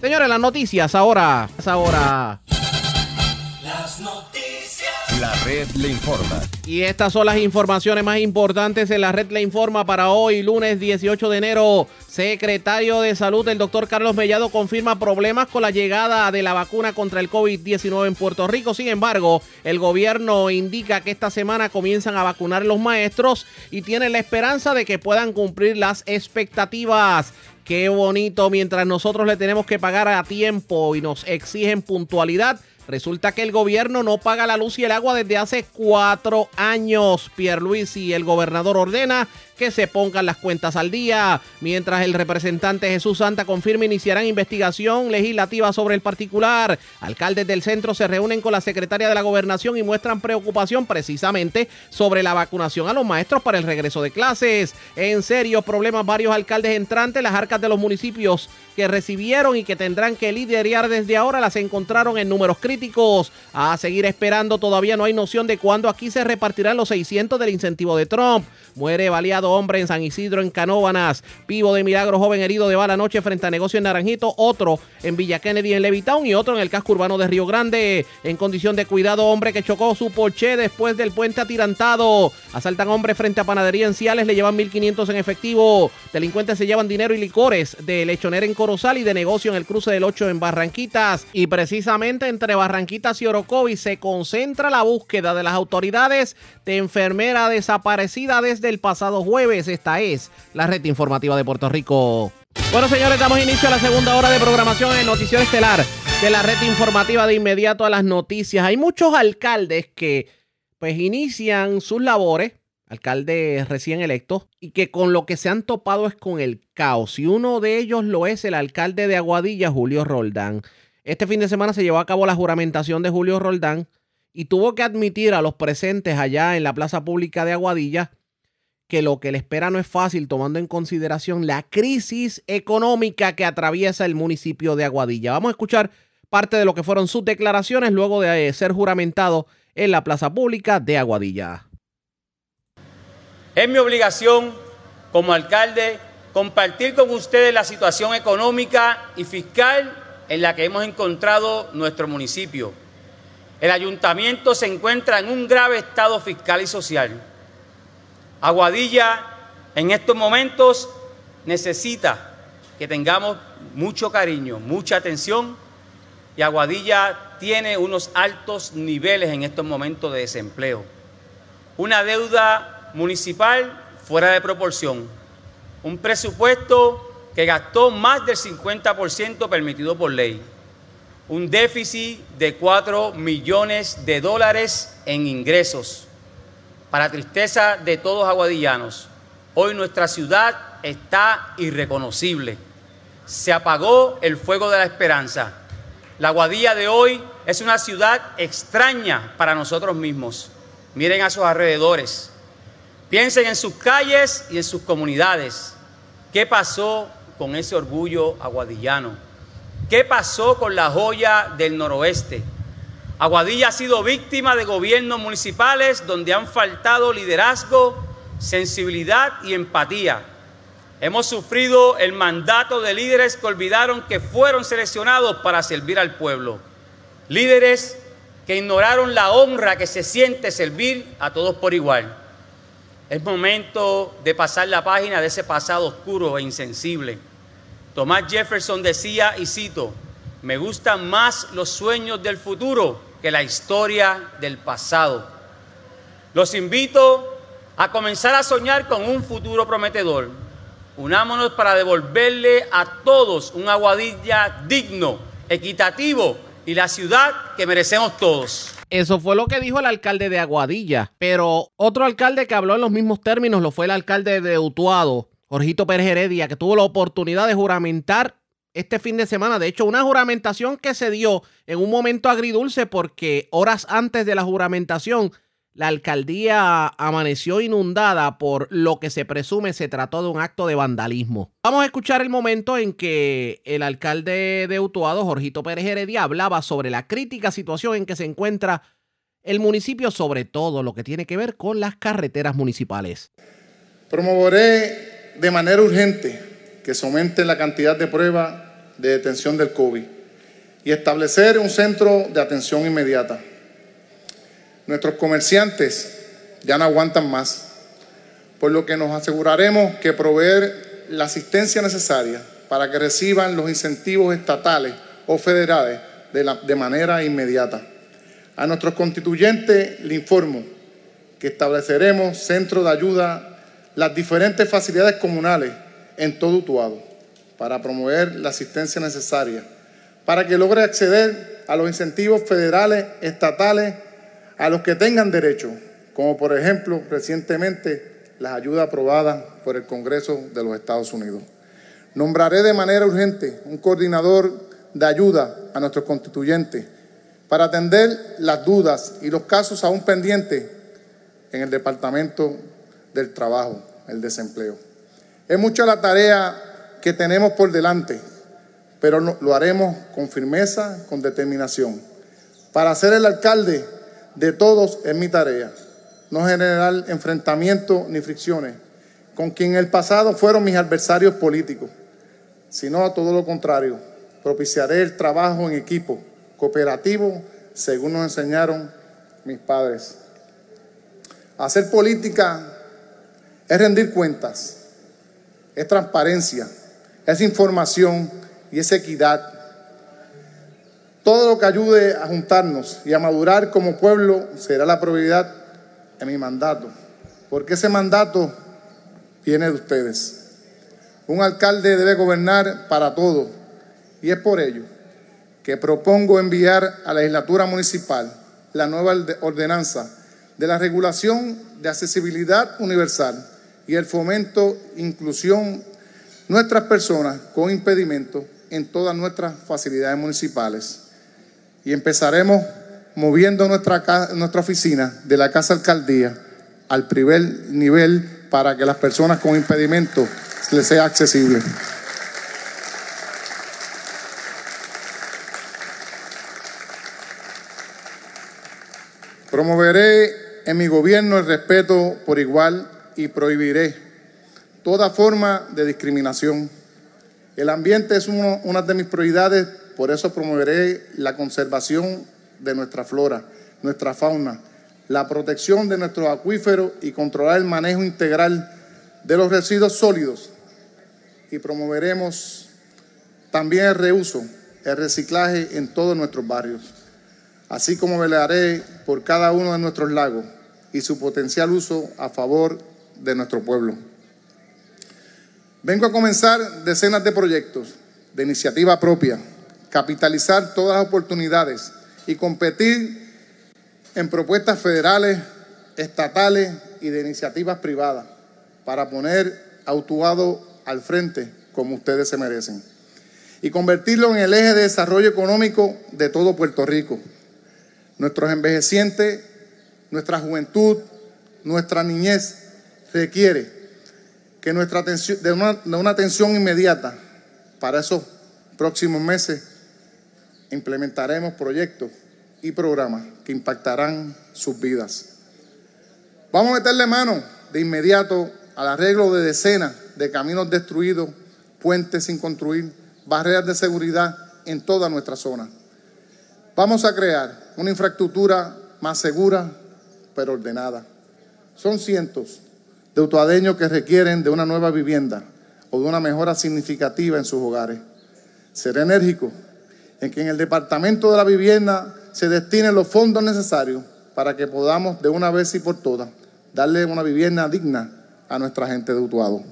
Señores, las noticias ahora. Ahora. Las noticias. La red le informa. Y estas son las informaciones más importantes en la red le informa para hoy, lunes 18 de enero. Secretario de Salud, el doctor Carlos Mellado, confirma problemas con la llegada de la vacuna contra el COVID-19 en Puerto Rico. Sin embargo, el gobierno indica que esta semana comienzan a vacunar los maestros y tiene la esperanza de que puedan cumplir las expectativas. Qué bonito, mientras nosotros le tenemos que pagar a tiempo y nos exigen puntualidad Resulta que el gobierno no paga la luz y el agua desde hace cuatro años. Pierre Luis y el gobernador ordena que se pongan las cuentas al día. Mientras el representante Jesús Santa confirma iniciarán investigación legislativa sobre el particular. Alcaldes del centro se reúnen con la secretaria de la gobernación y muestran preocupación precisamente sobre la vacunación a los maestros para el regreso de clases. En serio, problemas varios alcaldes entrantes, las arcas de los municipios que recibieron y que tendrán que liderar desde ahora las encontraron en números críticos. A seguir esperando, todavía no hay noción de cuándo aquí se repartirán los 600 del incentivo de Trump. Muere baleado hombre en San Isidro, en Canóbanas. Pivo de Milagro, joven herido de bala anoche frente a negocio en Naranjito. Otro en Villa Kennedy, en Levitown. Y otro en el casco urbano de Río Grande. En condición de cuidado, hombre que chocó su porche después del puente atirantado. Asaltan hombre frente a panadería en Ciales. Le llevan 1.500 en efectivo. Delincuentes se llevan dinero y licores de lechonera en Corozal y de negocio en el cruce del 8 en Barranquitas. Y precisamente entre Barranquitas y Orocovi se concentra la búsqueda de las autoridades de enfermera desaparecida desde el pasado jueves. Esta es la red informativa de Puerto Rico. Bueno, señores, damos inicio a la segunda hora de programación en Noticiero Estelar de la red informativa de inmediato a las noticias. Hay muchos alcaldes que pues inician sus labores alcalde recién electo, y que con lo que se han topado es con el caos. Y uno de ellos lo es el alcalde de Aguadilla, Julio Roldán. Este fin de semana se llevó a cabo la juramentación de Julio Roldán y tuvo que admitir a los presentes allá en la plaza pública de Aguadilla que lo que le espera no es fácil tomando en consideración la crisis económica que atraviesa el municipio de Aguadilla. Vamos a escuchar parte de lo que fueron sus declaraciones luego de eh, ser juramentado en la plaza pública de Aguadilla. Es mi obligación como alcalde compartir con ustedes la situación económica y fiscal en la que hemos encontrado nuestro municipio. El ayuntamiento se encuentra en un grave estado fiscal y social Aguadilla en estos momentos necesita que tengamos mucho cariño, mucha atención y Aguadilla tiene unos altos niveles en estos momentos de desempleo. Una deuda municipal fuera de proporción, un presupuesto que gastó más del 50% permitido por ley, un déficit de 4 millones de dólares en ingresos para tristeza de todos aguadillanos, hoy nuestra ciudad está irreconocible. Se apagó el fuego de la esperanza. La Aguadilla de hoy es una ciudad extraña para nosotros mismos. Miren a sus alrededores. Piensen en sus calles y en sus comunidades. ¿Qué pasó con ese orgullo aguadillano? ¿Qué pasó con la joya del noroeste? Aguadilla ha sido víctima de gobiernos municipales donde han faltado liderazgo, sensibilidad y empatía. Hemos sufrido el mandato de líderes que olvidaron que fueron seleccionados para servir al pueblo. Líderes que ignoraron la honra que se siente servir a todos por igual. Es momento de pasar la página de ese pasado oscuro e insensible. Tomás Jefferson decía, y cito, me gustan más los sueños del futuro que la historia del pasado. Los invito a comenzar a soñar con un futuro prometedor. Unámonos para devolverle a todos un aguadilla digno, equitativo y la ciudad que merecemos todos. Eso fue lo que dijo el alcalde de Aguadilla. Pero otro alcalde que habló en los mismos términos lo fue el alcalde de Utuado, Jorgito Pérez Heredia, que tuvo la oportunidad de juramentar este fin de semana. De hecho, una juramentación que se dio en un momento agridulce porque horas antes de la juramentación la alcaldía amaneció inundada por lo que se presume se trató de un acto de vandalismo. Vamos a escuchar el momento en que el alcalde de Utuado, Jorgito Pérez Heredia, hablaba sobre la crítica situación en que se encuentra el municipio, sobre todo lo que tiene que ver con las carreteras municipales. Promoveré de manera urgente que se aumente la cantidad de pruebas de detención del COVID y establecer un centro de atención inmediata. Nuestros comerciantes ya no aguantan más, por lo que nos aseguraremos que proveer la asistencia necesaria para que reciban los incentivos estatales o federales de, la, de manera inmediata. A nuestros constituyentes le informo que estableceremos centros de ayuda, las diferentes facilidades comunales en todo Utuado para promover la asistencia necesaria, para que logre acceder a los incentivos federales, estatales, a los que tengan derecho, como por ejemplo recientemente las ayudas aprobadas por el Congreso de los Estados Unidos. Nombraré de manera urgente un coordinador de ayuda a nuestros constituyentes para atender las dudas y los casos aún pendientes en el Departamento del Trabajo, el desempleo. Es mucha la tarea que tenemos por delante, pero lo haremos con firmeza, con determinación. Para ser el alcalde de todos es mi tarea, no generar enfrentamientos ni fricciones con quien en el pasado fueron mis adversarios políticos, sino a todo lo contrario, propiciaré el trabajo en equipo, cooperativo, según nos enseñaron mis padres. Hacer política es rendir cuentas, es transparencia, es información y es equidad. Todo lo que ayude a juntarnos y a madurar como pueblo será la prioridad en mi mandato, porque ese mandato viene de ustedes. Un alcalde debe gobernar para todos y es por ello que propongo enviar a la legislatura municipal la nueva ordenanza de la regulación de accesibilidad universal y el fomento, inclusión nuestras personas con impedimentos en todas nuestras facilidades municipales. Y empezaremos moviendo nuestra, nuestra oficina de la Casa Alcaldía al primer nivel para que las personas con impedimentos les sea accesible. Promoveré en mi gobierno el respeto por igual y prohibiré toda forma de discriminación. El ambiente es una de mis prioridades, por eso promoveré la conservación de nuestra flora, nuestra fauna, la protección de nuestros acuíferos y controlar el manejo integral de los residuos sólidos. Y promoveremos también el reuso, el reciclaje en todos nuestros barrios, así como velaré por cada uno de nuestros lagos y su potencial uso a favor de nuestro pueblo. Vengo a comenzar decenas de proyectos de iniciativa propia, capitalizar todas las oportunidades y competir en propuestas federales, estatales y de iniciativas privadas para poner a Utuado al frente como ustedes se merecen y convertirlo en el eje de desarrollo económico de todo Puerto Rico. Nuestros envejecientes, nuestra juventud, nuestra niñez requiere que nuestra atención, de una, de una atención inmediata para esos próximos meses implementaremos proyectos y programas que impactarán sus vidas. Vamos a meterle mano de inmediato al arreglo de decenas de caminos destruidos, puentes sin construir, barreras de seguridad en toda nuestra zona. Vamos a crear una infraestructura más segura, pero ordenada. Son cientos de utuadeños que requieren de una nueva vivienda o de una mejora significativa en sus hogares. Seré enérgico en que en el Departamento de la Vivienda se destinen los fondos necesarios para que podamos de una vez y por todas darle una vivienda digna a nuestra gente de Utuado.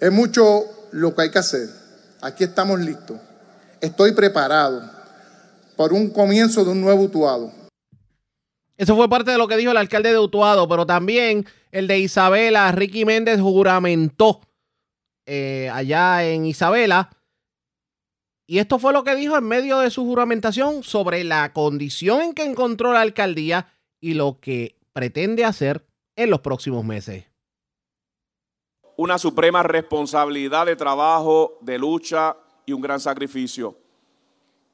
Es mucho lo que hay que hacer. Aquí estamos listos. Estoy preparado para un comienzo de un nuevo Utuado. Eso fue parte de lo que dijo el alcalde de Utuado, pero también el de Isabela, Ricky Méndez, juramentó eh, allá en Isabela y esto fue lo que dijo en medio de su juramentación sobre la condición en que encontró la alcaldía y lo que pretende hacer en los próximos meses. Una suprema responsabilidad de trabajo, de lucha y un gran sacrificio.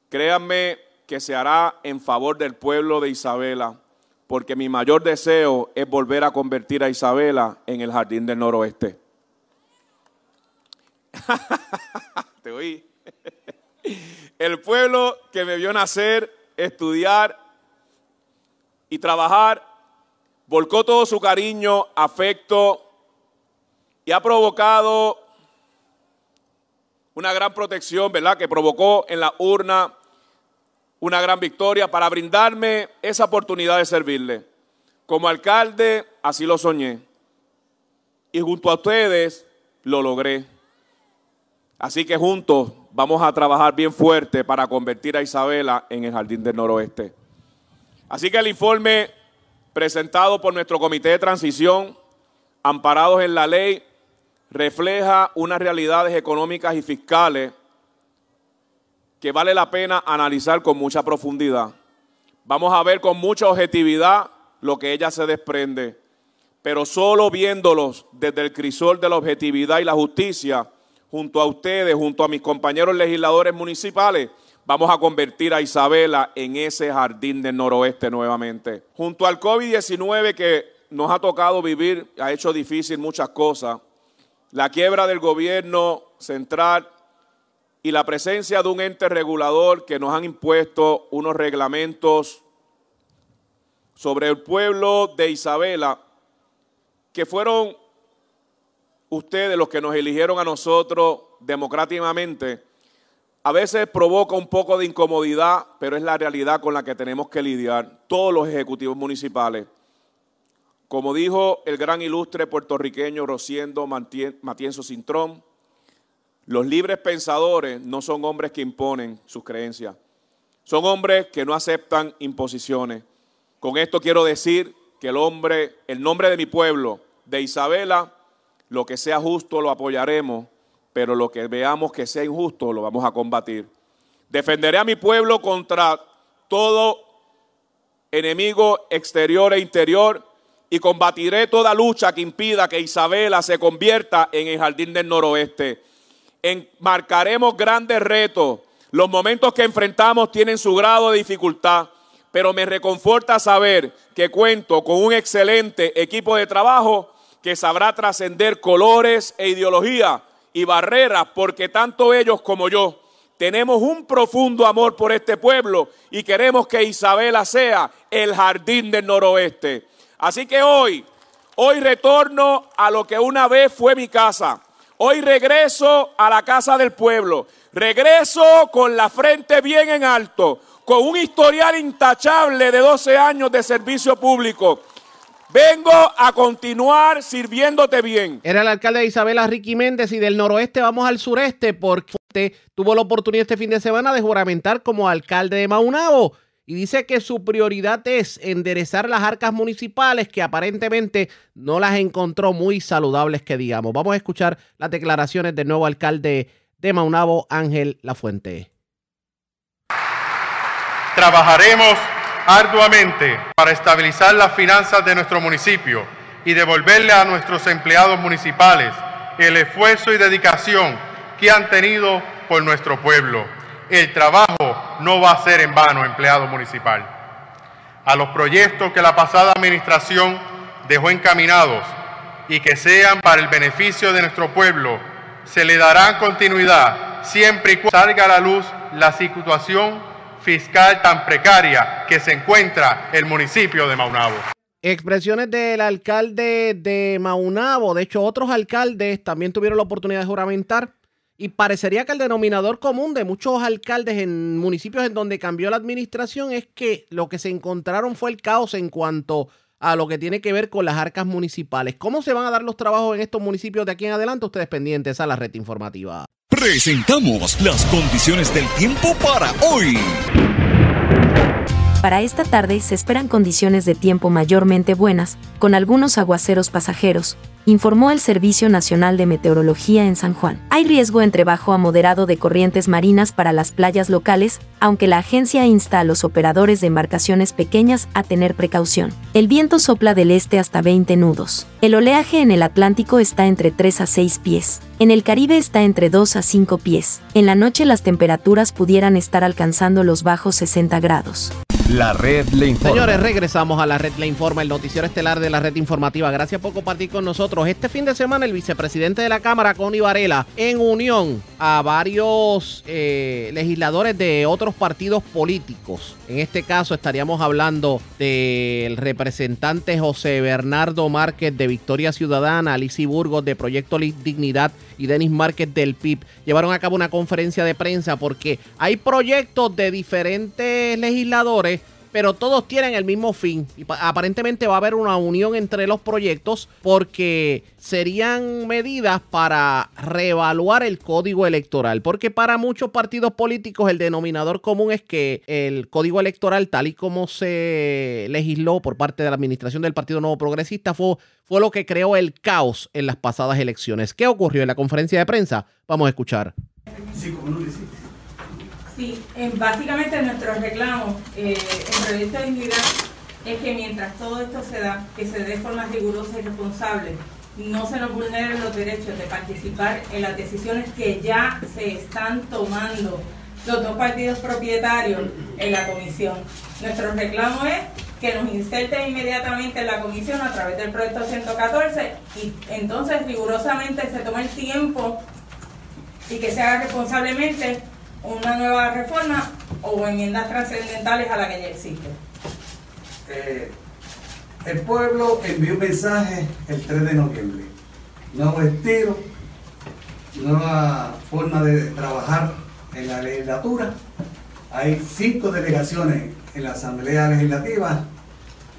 Créanme que se hará en favor del pueblo de Isabela, porque mi mayor deseo es volver a convertir a Isabela en el jardín del noroeste. Te oí. El pueblo que me vio nacer, estudiar y trabajar, volcó todo su cariño, afecto y ha provocado una gran protección, ¿verdad? Que provocó en la urna una gran victoria para brindarme esa oportunidad de servirle. Como alcalde, así lo soñé. Y junto a ustedes lo logré. Así que juntos vamos a trabajar bien fuerte para convertir a Isabela en el Jardín del Noroeste. Así que el informe presentado por nuestro Comité de Transición, amparados en la ley, refleja unas realidades económicas y fiscales que vale la pena analizar con mucha profundidad. Vamos a ver con mucha objetividad lo que ella se desprende, pero solo viéndolos desde el crisol de la objetividad y la justicia, junto a ustedes, junto a mis compañeros legisladores municipales, vamos a convertir a Isabela en ese jardín del noroeste nuevamente. Junto al COVID-19 que nos ha tocado vivir, ha hecho difícil muchas cosas, la quiebra del gobierno central y la presencia de un ente regulador que nos han impuesto unos reglamentos sobre el pueblo de Isabela que fueron ustedes, los que nos eligieron a nosotros democráticamente, a veces provoca un poco de incomodidad, pero es la realidad con la que tenemos que lidiar todos los ejecutivos municipales. Como dijo el gran ilustre puertorriqueño Rociendo Matienzo Cintrón, los libres pensadores no son hombres que imponen sus creencias, son hombres que no aceptan imposiciones. Con esto quiero decir que el hombre, el nombre de mi pueblo, de Isabela, lo que sea justo lo apoyaremos, pero lo que veamos que sea injusto lo vamos a combatir. Defenderé a mi pueblo contra todo enemigo exterior e interior y combatiré toda lucha que impida que Isabela se convierta en el jardín del noroeste. Marcaremos grandes retos. Los momentos que enfrentamos tienen su grado de dificultad, pero me reconforta saber que cuento con un excelente equipo de trabajo que sabrá trascender colores e ideología y barreras, porque tanto ellos como yo tenemos un profundo amor por este pueblo y queremos que Isabela sea el jardín del noroeste. Así que hoy, hoy retorno a lo que una vez fue mi casa. Hoy regreso a la casa del pueblo. Regreso con la frente bien en alto, con un historial intachable de 12 años de servicio público Vengo a continuar sirviéndote bien. Era el alcalde de Isabela, Ricky Méndez, y del noroeste vamos al sureste porque tuvo la oportunidad este fin de semana de juramentar como alcalde de Maunabo. Y dice que su prioridad es enderezar las arcas municipales que aparentemente no las encontró muy saludables, que digamos. Vamos a escuchar las declaraciones del nuevo alcalde de Maunabo, Ángel Lafuente. Trabajaremos arduamente para estabilizar las finanzas de nuestro municipio y devolverle a nuestros empleados municipales el esfuerzo y dedicación que han tenido por nuestro pueblo. El trabajo no va a ser en vano, empleado municipal. A los proyectos que la pasada administración dejó encaminados y que sean para el beneficio de nuestro pueblo, se le dará continuidad siempre y cuando salga a la luz la situación fiscal tan precaria que se encuentra el municipio de Maunabo. Expresiones del alcalde de Maunabo. De hecho, otros alcaldes también tuvieron la oportunidad de juramentar. Y parecería que el denominador común de muchos alcaldes en municipios en donde cambió la administración es que lo que se encontraron fue el caos en cuanto a lo que tiene que ver con las arcas municipales. ¿Cómo se van a dar los trabajos en estos municipios de aquí en adelante? Ustedes pendientes a la red informativa. Presentamos las condiciones del tiempo para hoy. Para esta tarde se esperan condiciones de tiempo mayormente buenas, con algunos aguaceros pasajeros, informó el Servicio Nacional de Meteorología en San Juan. Hay riesgo entre bajo a moderado de corrientes marinas para las playas locales, aunque la agencia insta a los operadores de embarcaciones pequeñas a tener precaución. El viento sopla del este hasta 20 nudos. El oleaje en el Atlántico está entre 3 a 6 pies. En el Caribe está entre 2 a 5 pies. En la noche las temperaturas pudieran estar alcanzando los bajos 60 grados. La red le informa. Señores, regresamos a la red le informa, el noticiero estelar de la red informativa. Gracias por compartir con nosotros. Este fin de semana el vicepresidente de la Cámara, Connie Varela, en unión a varios eh, legisladores de otros partidos políticos. En este caso estaríamos hablando del representante José Bernardo Márquez de Victoria Ciudadana, Alicia Burgos de Proyecto Dignidad y Denis Márquez del PIB. Llevaron a cabo una conferencia de prensa porque hay proyectos de diferentes legisladores pero todos tienen el mismo fin. Y aparentemente va a haber una unión entre los proyectos porque serían medidas para reevaluar el código electoral. Porque para muchos partidos políticos el denominador común es que el código electoral, tal y como se legisló por parte de la administración del Partido Nuevo Progresista, fue, fue lo que creó el caos en las pasadas elecciones. ¿Qué ocurrió en la conferencia de prensa? Vamos a escuchar. Sí, como Sí, básicamente nuestro reclamo eh, en Proyecto de Dignidad es que mientras todo esto se da, que se dé de forma rigurosa y responsable, no se nos vulneren los derechos de participar en las decisiones que ya se están tomando los dos partidos propietarios en la comisión. Nuestro reclamo es que nos inserten inmediatamente en la comisión a través del proyecto 114 y entonces rigurosamente se tome el tiempo y que se haga responsablemente una nueva reforma o enmiendas trascendentales a la que ya existe? Eh, el pueblo envió un mensaje el 3 de noviembre. Nuevo estilo, nueva forma de trabajar en la legislatura. Hay cinco delegaciones en la Asamblea Legislativa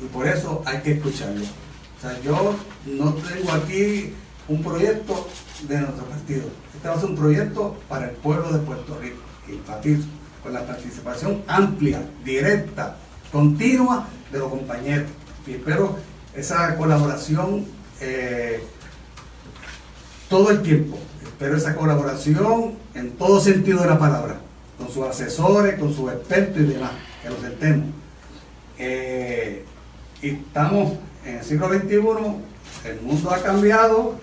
y por eso hay que escucharlo. O sea, yo no tengo aquí un proyecto de nuestro partido. Este va a ser un proyecto para el pueblo de Puerto Rico con la participación amplia, directa continua de los compañeros. Y espero esa colaboración eh, todo el tiempo. Espero esa colaboración en todo sentido de la palabra, con sus asesores, con sus expertos y demás, que los sentemos. Eh, estamos en el siglo XXI, el mundo ha cambiado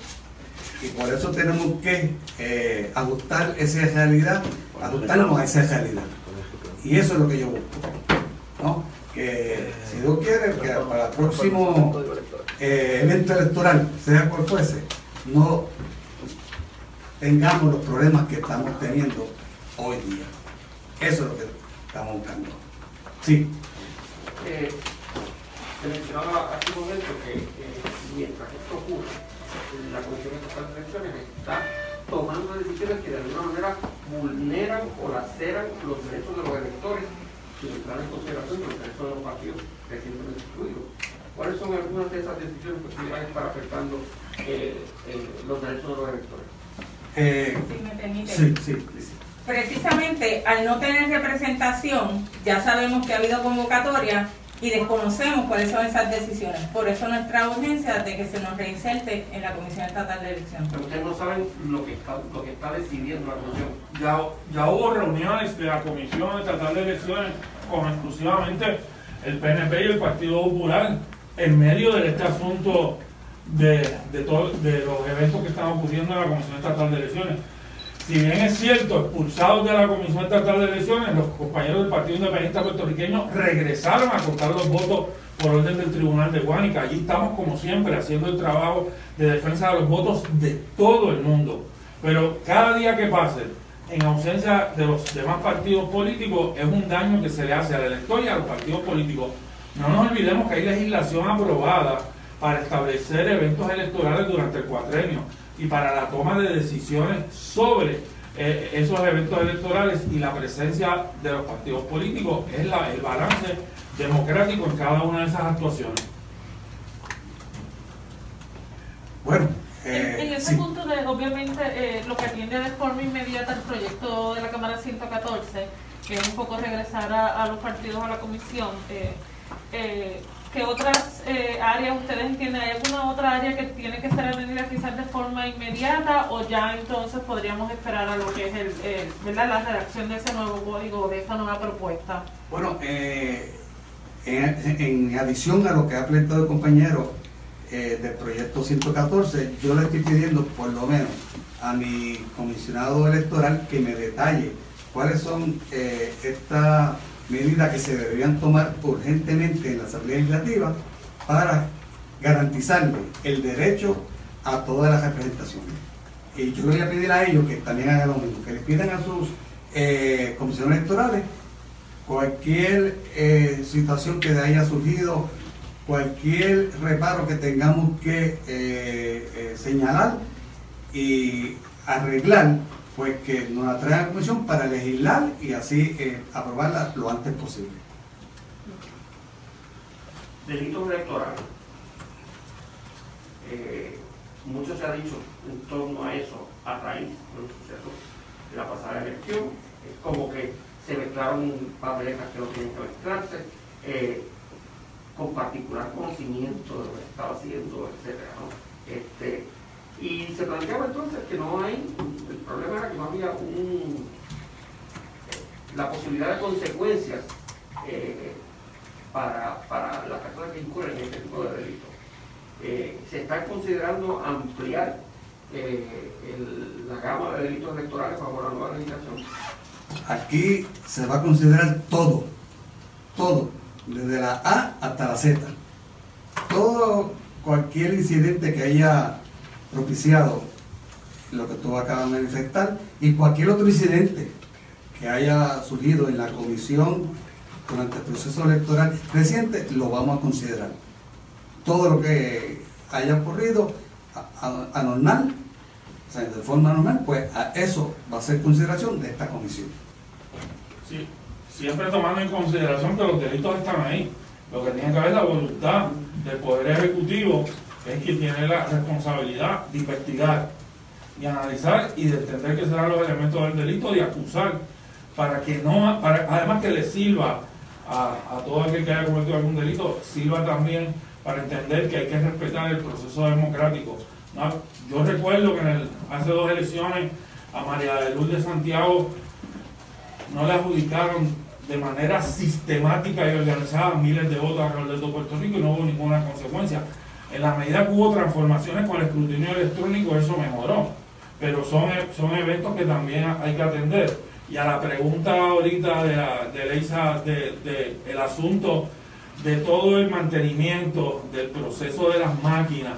y por eso tenemos que eh, ajustar esa realidad, ajustarnos a esa realidad. Y eso es lo que yo busco. ¿no? Que si Dios quiere, que para el próximo eh, evento electoral, sea cual fuese, no tengamos los problemas que estamos teniendo hoy día. Eso es lo que estamos buscando. Sí. Eh, se mencionaba hace un momento que mientras esto ocurre, la Comisión Estatal de Elecciones está tomando decisiones que de alguna manera vulneran o laceran los derechos de los electores sin entrar en consideración los derechos de los partidos recientemente excluidos. ¿Cuáles son algunas de esas decisiones que pudieran estar afectando eh, los derechos de los electores? Eh, sí, sí, sí. Precisamente al no tener representación, ya sabemos que ha habido convocatoria y desconocemos cuáles son esas decisiones. Por eso nuestra urgencia de que se nos reinserte en la Comisión Estatal de Elecciones. Pero ustedes no saben lo que está, lo que está decidiendo la Comisión. Ya, ya hubo reuniones de la Comisión Estatal de Elecciones con exclusivamente el PNP y el Partido Popular en medio de este asunto de, de, de los eventos que están ocurriendo en la Comisión Estatal de Elecciones. Si bien es cierto, expulsados de la Comisión Estatal de Elecciones, los compañeros del Partido Independiente Puertorriqueño regresaron a contar los votos por orden del Tribunal de Guánica. Allí estamos, como siempre, haciendo el trabajo de defensa de los votos de todo el mundo. Pero cada día que pase, en ausencia de los demás partidos políticos, es un daño que se le hace al elector y a los partidos políticos. No nos olvidemos que hay legislación aprobada para establecer eventos electorales durante el cuatrenio y para la toma de decisiones sobre eh, esos eventos electorales y la presencia de los partidos políticos es la, el balance democrático en cada una de esas actuaciones. Bueno, en, eh, ese punto, de, obviamente, eh, lo que atiende de forma inmediata el proyecto de la Cámara 114, que es un poco regresar a, los partidos a la comisión, eh, ¿Qué otras eh, áreas ustedes entienden? ¿Hay alguna otra área que tiene que ser atendida quizás de forma inmediata o ya entonces podríamos esperar a lo que es el, ¿verdad? la redacción de ese nuevo código, de esa nueva propuesta? Bueno, eh, en, adición a lo que ha planteado el compañero eh, del proyecto 114, yo le estoy pidiendo por lo menos a mi comisionado electoral que me detalle cuáles son estas medidas que se deberían tomar urgentemente en la Asamblea Legislativa para garantizarle el derecho a todas las representaciones. Y yo le voy a pedir a ellos que también hagan lo mismo, que les pidan a sus eh, comisiones electorales cualquier eh, situación que haya surgido, cualquier reparo que tengamos que eh, señalar y arreglar pues que nos la traigan a la comisión para legislar y así eh, aprobarla lo antes posible. Delitos electorales. Eh, mucho se ha dicho en torno a eso a raíz de los sucesos de la pasada elección. Es como que se mezclaron papeletas que no tienen que mezclarse, eh, con particular conocimiento de lo que estaba haciendo, etc. Este, y se planteaba entonces que no hay, el problema era que no había un, la posibilidad de consecuencias eh, para, para las personas que incurren en este tipo de delitos. Eh, se está considerando ampliar eh, la gama de delitos electorales bajo la nueva legislación. Aquí se va a considerar todo, todo, desde la A hasta la Z. Todo, cualquier incidente que haya propiciado lo que tú acabas de manifestar y cualquier otro incidente que haya surgido en la comisión durante el proceso electoral reciente, lo vamos a considerar. Todo lo que haya ocurrido anormal, o sea, de forma normal, pues a eso va a ser consideración de esta comisión. Sí, siempre tomando en consideración que los delitos están ahí. Lo que tiene que es la voluntad del Poder Ejecutivo es quien tiene la responsabilidad de investigar y analizar y de entender que serán los elementos del delito, de acusar, para que no, además que le sirva a, a todo aquel que haya cometido algún delito, sirva también para entender que hay que respetar el proceso democrático. ¿no? Yo recuerdo que en el, hace dos elecciones a María de Luz de Santiago no le adjudicaron de manera sistemática y organizada miles de votos alrededor de Puerto Rico y no hubo ninguna consecuencia. En la medida que hubo transformaciones con el escrutinio electrónico, eso mejoró. Pero son, son eventos que también hay que atender. Y a la pregunta ahorita de, la, de Leisa, de, el asunto de todo el mantenimiento del proceso de las máquinas,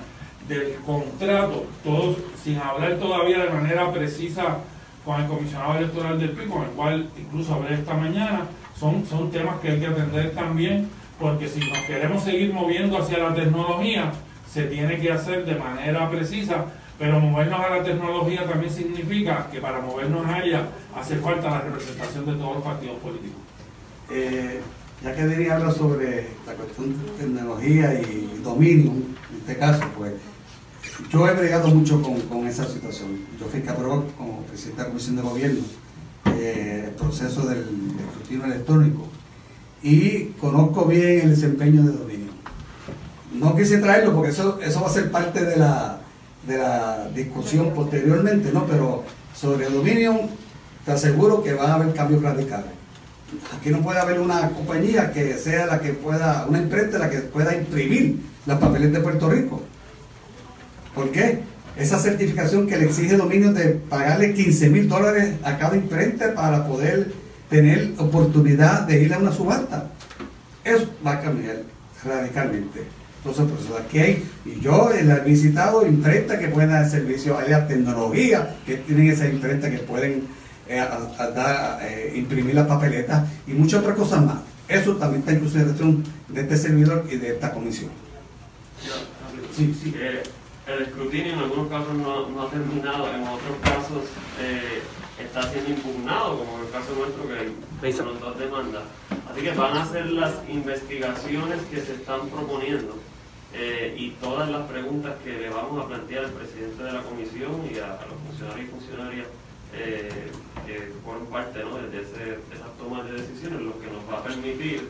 del contrato, todos, sin hablar todavía de manera precisa con el comisionado electoral del PIB, con el cual incluso hablé esta mañana, son, son temas que hay que atender también, porque si nos queremos seguir moviendo hacia la tecnología, se tiene que hacer de manera precisa, pero movernos a la tecnología también significa que para movernos a ella hace falta la representación de todos los partidos políticos. Eh, ya que Denis habla sobre la cuestión de tecnología y dominio, en este caso, pues yo he bregado mucho con, con esa situación. Yo fui cabrón como presidente de la Comisión de Gobierno, eh, el proceso del escrutinio electrónico, y conozco bien el desempeño de dominio. No quise traerlo porque eso, eso va a ser parte de la, de la discusión posteriormente, ¿no? Pero sobre dominio, te aseguro que va a haber cambios radicales. Aquí no puede haber una compañía que sea la que pueda, una imprenta la que pueda imprimir las papeles de Puerto Rico. ¿Por qué? Esa certificación que le exige dominio de pagarle 15 mil dólares a cada imprenta para poder tener oportunidad de ir a una subasta. Eso va a cambiar radicalmente. Entonces, por eso aquí hay, y yo he visitado imprentas que pueden dar servicio, hay la tecnología que tienen esa imprenta que pueden eh, a- a dar, eh, imprimir las papeletas y muchas otras cosas más. Eso también está en consideración de este servidor y de esta comisión. Sí, sí. Eh, el escrutinio en algunos casos no, no ha terminado, en otros casos eh, está siendo impugnado, como en el caso nuestro que son dos demandas. Así que van a ser las investigaciones que se están proponiendo eh, y todas las preguntas que le vamos a plantear al presidente de la comisión y a, a los funcionarios y funcionarias eh, que forman parte ¿no? de, ese- de esas tomas de decisiones, lo que nos va a permitir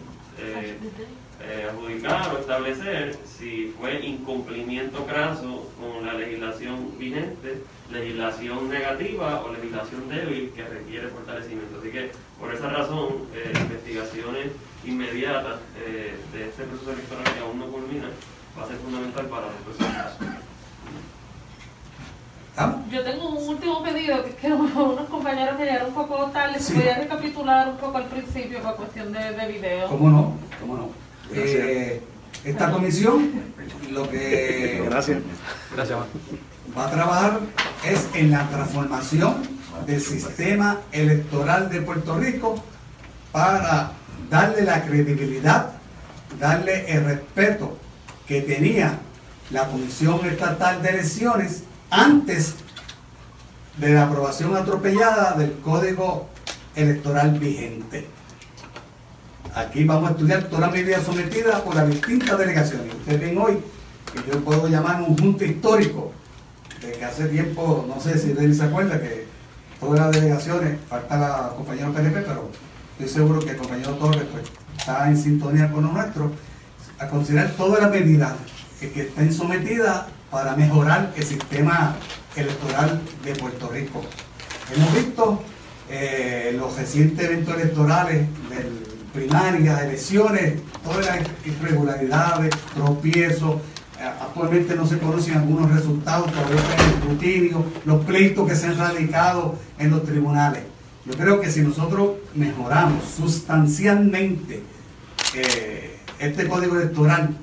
eh, adjudicar o establecer si fue incumplimiento craso con la legislación vigente, legislación negativa o legislación débil que requiere fortalecimiento. Así que por esa razón, eh, investigaciones inmediatas eh, de este proceso electoral que aún no culmina va a ser fundamental para los próximos casos. Yo tengo un último pedido, que es que unos compañeros que llegaron un poco tarde, Sí. si voy a recapitular un poco al principio por cuestión de, de video. ¿Cómo no? ¿Cómo no? Eh, esta comisión lo que Gracias. Va a trabajar es en la transformación del sistema electoral de Puerto Rico para darle la credibilidad, darle el respeto que tenía la Comisión Estatal de Elecciones antes de la aprobación atropellada del Código Electoral vigente. Aquí vamos a estudiar todas las medidas sometidas por las distintas delegaciones. Ustedes ven hoy que yo puedo llamar un junto histórico de que hace tiempo, no sé si Denis se acuerda, que todas las delegaciones, falta la compañera PNP, pero estoy seguro que el compañero Torres pues, está en sintonía con lo nuestro, a considerar todas las medidas que, que estén sometidas para mejorar el sistema electoral de Puerto Rico. Hemos visto eh, los recientes eventos electorales del primarias, elecciones, todas las irregularidades, tropiezos, eh, actualmente no se conocen algunos resultados, todavía está en escrutinio, los pleitos que se han radicado en los tribunales. Yo creo que si nosotros mejoramos sustancialmente eh, este código electoral,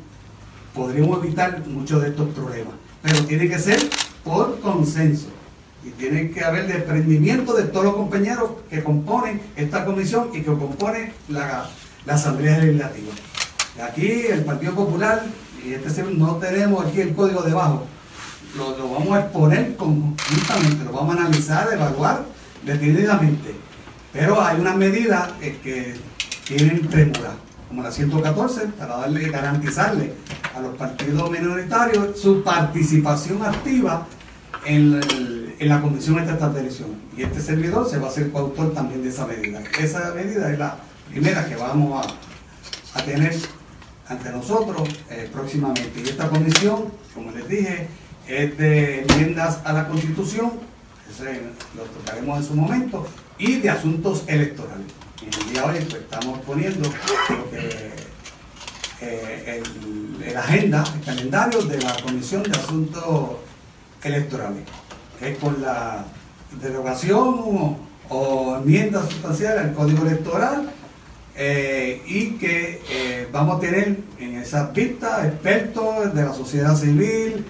podríamos evitar muchos de estos problemas. Pero tiene que ser por consenso y tiene que haber desprendimiento de todos los compañeros que componen esta comisión y que componen la, la Asamblea Legislativa. Aquí el Partido Popular y este no tenemos aquí el código debajo. Lo, lo vamos a exponer conjuntamente, lo vamos a analizar, evaluar detenidamente. Pero hay unas medidas eh, que tienen premura, como la 114, para darle, garantizarle a los partidos minoritarios su participación activa en, el- en la Estatal de Elecciones. Y este servidor se va a hacer coautor también de esa medida. Esa medida es la primera que vamos a tener ante nosotros eh, próximamente. Y esta comisión, como les dije, es de enmiendas a la Constitución, ese lo tocaremos en su momento, y de asuntos electorales. En el día de hoy pues, estamos poniendo lo eh, el, agenda, el calendario de la Comisión de Asuntos Electorales, que es con la derogación o, enmienda sustancial al Código Electoral eh, y que eh, vamos a tener en esas vistas expertos de la sociedad civil,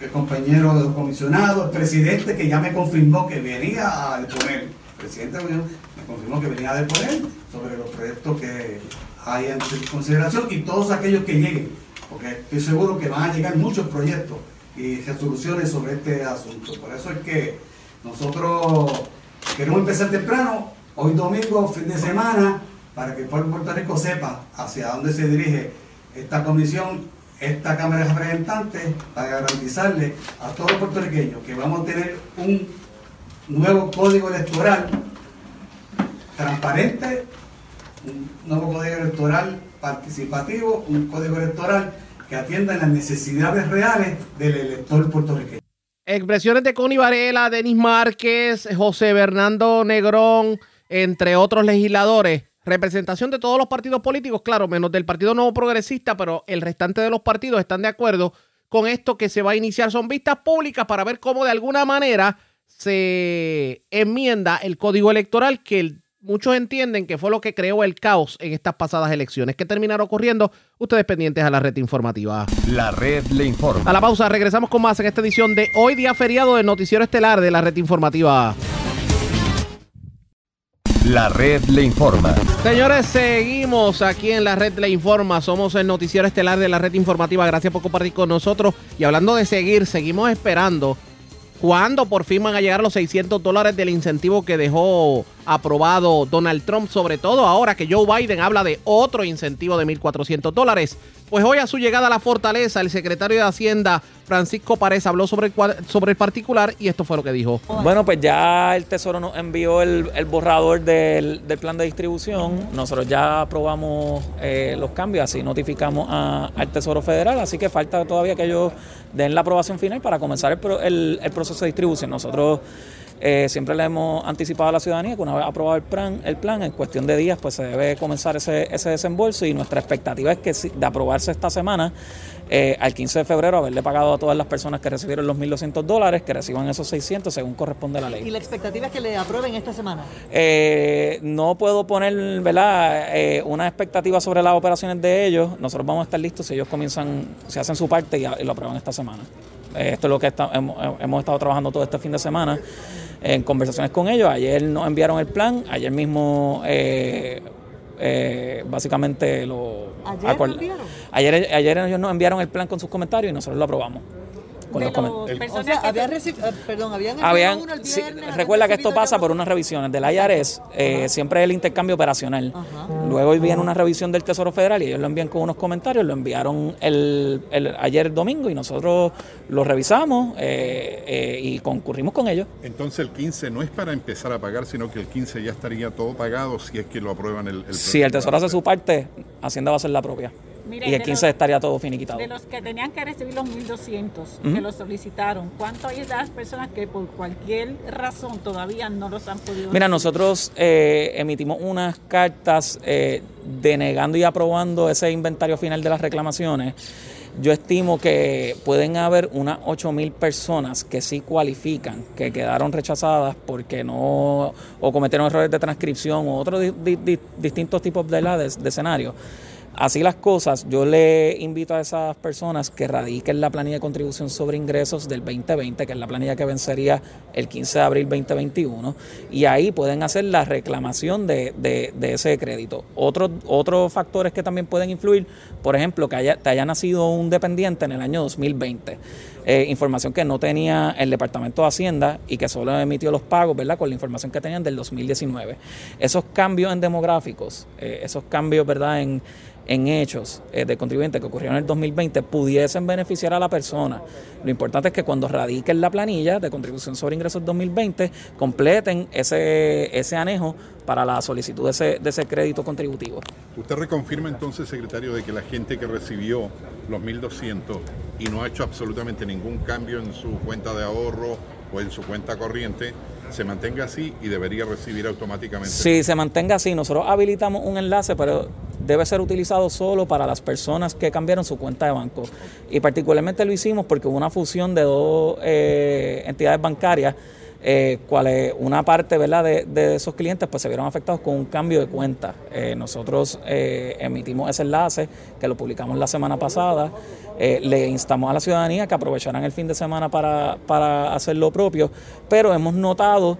el compañero de los comisionados, el presidente que ya me confirmó que venía a deponer, el presidente me confirmó que venía a deponer sobre los proyectos que hay en consideración y todos aquellos que lleguen, porque estoy seguro que van a llegar muchos proyectos y resoluciones sobre este asunto. Por eso es que nosotros queremos empezar temprano, hoy domingo, fin de semana, para que el pueblo de Puerto Rico sepa hacia dónde se dirige esta comisión esta Cámara de Representantes para garantizarle a todos los puertorriqueños que vamos a tener un nuevo código electoral transparente, un nuevo código electoral participativo, un código electoral que atienda las necesidades reales del elector puertorriqueño. Expresiones de Connie Varela, Denis Márquez, José Bernardo Negrón, entre otros legisladores representación de todos los partidos políticos, claro, menos del Partido Nuevo Progresista, pero el restante de los partidos están de acuerdo con esto que se va a iniciar. Son vistas públicas para ver cómo de alguna manera se enmienda el código electoral que muchos entienden que fue lo que creó el caos en estas pasadas elecciones. ¿Qué terminaron ocurriendo? Ustedes pendientes a la red informativa. La red le informa. A la pausa, regresamos con más en esta edición de hoy día feriado del noticiero estelar de la red informativa. La red le informa. Señores, seguimos aquí en la red le informa. Somos el noticiero estelar de la red informativa. Gracias por compartir con nosotros. Y hablando de seguir, seguimos esperando cuándo por fin van a llegar los 600 dólares del incentivo que dejó aprobado Donald Trump, sobre todo ahora que Joe Biden habla de otro incentivo de 1.400 dólares. Pues hoy a su llegada a la fortaleza, el secretario de Hacienda, Francisco Párez, habló sobre el, sobre el particular y esto fue lo que dijo. Bueno, pues ya el Tesoro nos envió el, borrador del, plan de distribución. Nosotros ya aprobamos eh, los cambios, así notificamos al Tesoro Federal, así que falta todavía que ellos den la aprobación final para comenzar el, el proceso de distribución. Nosotros eh, siempre le hemos anticipado a la ciudadanía que una vez aprobado el plan, el plan en cuestión de días pues se debe comenzar ese, ese desembolso y nuestra expectativa es que de aprobarse esta semana, eh, al 15 de febrero haberle pagado a todas las personas que recibieron los 1.200 dólares, que reciban esos 600 según corresponde a la ley. ¿Y la expectativa es que le aprueben esta semana? Eh, no puedo poner ¿verdad? una expectativa sobre las operaciones de ellos. Nosotros vamos a estar listos si ellos comienzan, si hacen su parte y, lo aprueban esta semana. esto es lo que hemos, hemos estado trabajando todo este fin de semana en conversaciones con ellos. Ayer nos enviaron el plan, ayer mismo eh, eh, básicamente lo... ¿Ayer, ayer, ayer ellos nos enviaron el plan con sus comentarios y nosotros lo aprobamos habían, recuerda que esto pasa por unas revisiones del IRS, eh, siempre es el intercambio operacional. Luego viene una revisión del Tesoro Federal y ellos lo envían con unos comentarios, lo enviaron el, el ayer domingo y nosotros lo revisamos eh, eh, y concurrimos con ellos. Entonces el 15 no es para empezar a pagar, sino que el 15 ya estaría todo pagado si es que lo aprueban el... el si el Tesoro hace su parte, Hacienda va a ser la propia y el 15 estaría todo finiquitado. De los que tenían que recibir los 1.200, que los solicitaron, ¿cuánto hay de las personas que por cualquier razón todavía no los han podido Mira, nosotros eh, emitimos unas cartas eh, denegando y aprobando ese inventario final de las reclamaciones. Yo estimo que pueden haber unas 8.000 personas que sí cualifican, que quedaron rechazadas porque no, o cometieron errores de transcripción o otros distintos tipos de, de escenarios Así las cosas, yo le invito a esas personas que radiquen la planilla de contribución sobre ingresos del 2020, que es la planilla que vencería el 15 de abril 2021, y ahí pueden hacer la reclamación de, ese crédito. Otros factores que también pueden influir, por ejemplo, que haya, te haya nacido un dependiente en el año 2020 eh, información que no tenía el Departamento de Hacienda y que solo emitió los pagos, ¿verdad? Con la información que tenían del 2019. Esos cambios en demográficos, eh, esos cambios, ¿verdad? En, en hechos eh, de contribuyentes que ocurrieron en el 2020 pudiesen beneficiar a la persona. Lo importante es que cuando radiquen la planilla de contribución sobre ingresos 2020, completen ese, ese anejo para la solicitud de ese, de ese crédito contributivo. ¿Usted reconfirma entonces, secretario, de que la gente que recibió los 1.200 y no ha hecho absolutamente ningún cambio en su cuenta de ahorro o en su cuenta corriente, se mantenga así y debería recibir automáticamente? Sí, se mantenga así. Nosotros habilitamos un enlace, pero debe ser utilizado solo para las personas que cambiaron su cuenta de banco. Y particularmente lo hicimos porque hubo una fusión de dos eh, entidades bancarias, eh, cuales una parte. De, esos clientes pues se vieron afectados con un cambio de cuenta. Eh, nosotros eh, emitimos ese enlace que lo publicamos la semana pasada. Le instamos a la ciudadanía que aprovecharan el fin de semana para, para hacer lo propio, pero hemos notado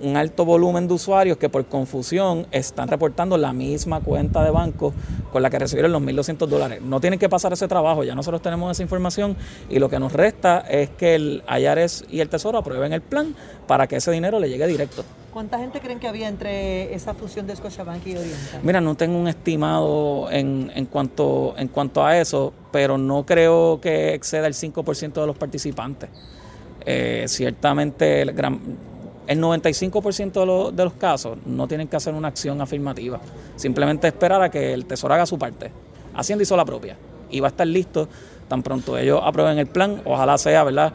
un alto volumen de usuarios que por confusión están reportando la misma cuenta de banco con la que recibieron los 1.200 dólares. No tienen que pasar ese trabajo, ya nosotros tenemos esa información y lo que nos resta es que el Ayares y el Tesoro aprueben el plan para que ese dinero le llegue directo. ¿Cuánta gente creen que había entre esa fusión de Scotiabank y Oriental? Mira, no tengo un estimado en, en, cuanto, en cuanto a eso, pero no creo que exceda el 5% de los participantes. Eh, ciertamente el gran, el 95% de, los casos no tienen que hacer una acción afirmativa, simplemente esperar a que el Tesoro haga su parte. Hacienda hizo la propia y va a estar listo tan pronto ellos aprueben el plan, ojalá sea, ¿verdad?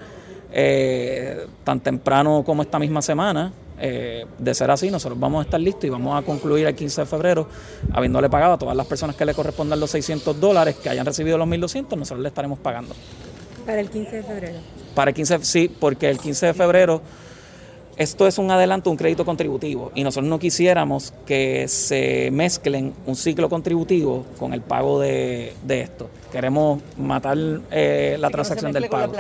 Eh, tan temprano como esta misma semana. Eh, de ser así, nosotros vamos a estar listos y vamos a concluir el 15 de febrero, habiéndole pagado a todas las personas que le correspondan los 600 dólares, que hayan recibido los 1.200, nosotros le estaremos pagando. Para el 15 de febrero. Para el 15, sí, porque el 15 de febrero esto es un adelanto, un crédito contributivo, y nosotros no quisiéramos que se mezclen un ciclo contributivo con el pago de, esto. Queremos matar eh, la transacción del pago.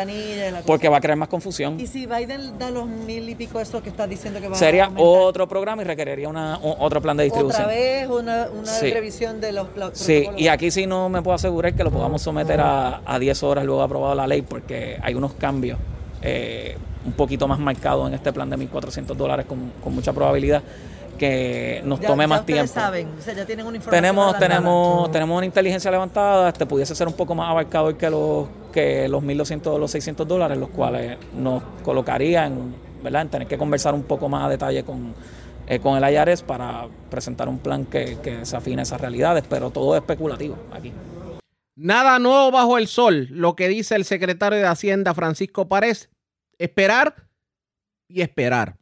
porque va a crear más confusión. ¿Y si Biden da los mil y pico eso que está diciendo que va Sería a otro programa y requeriría una, otro plan de distribución. Otra vez una, revisión de los Sí, y aquí sí no me puedo asegurar que lo podamos someter a, a 10 horas luego de aprobado la ley porque hay unos cambios. Eh, un poquito más marcado en este plan de 1.400 dólares con, con, mucha probabilidad que nos tome más tiempo. saben, o sea, ya tienen una información tenemos tenemos tenemos una inteligencia levantada, este pudiese ser un poco más abarcador que los que los 1.200 o los 600 dólares, los cuales nos colocaría en, ¿verdad? en tener que conversar un poco más a detalle con, eh, con el IARES para presentar un plan que, que se afine a esas realidades, pero todo es especulativo aquí. Nada nuevo bajo el sol, lo que dice el secretario de Hacienda Francisco Párez esperar y esperar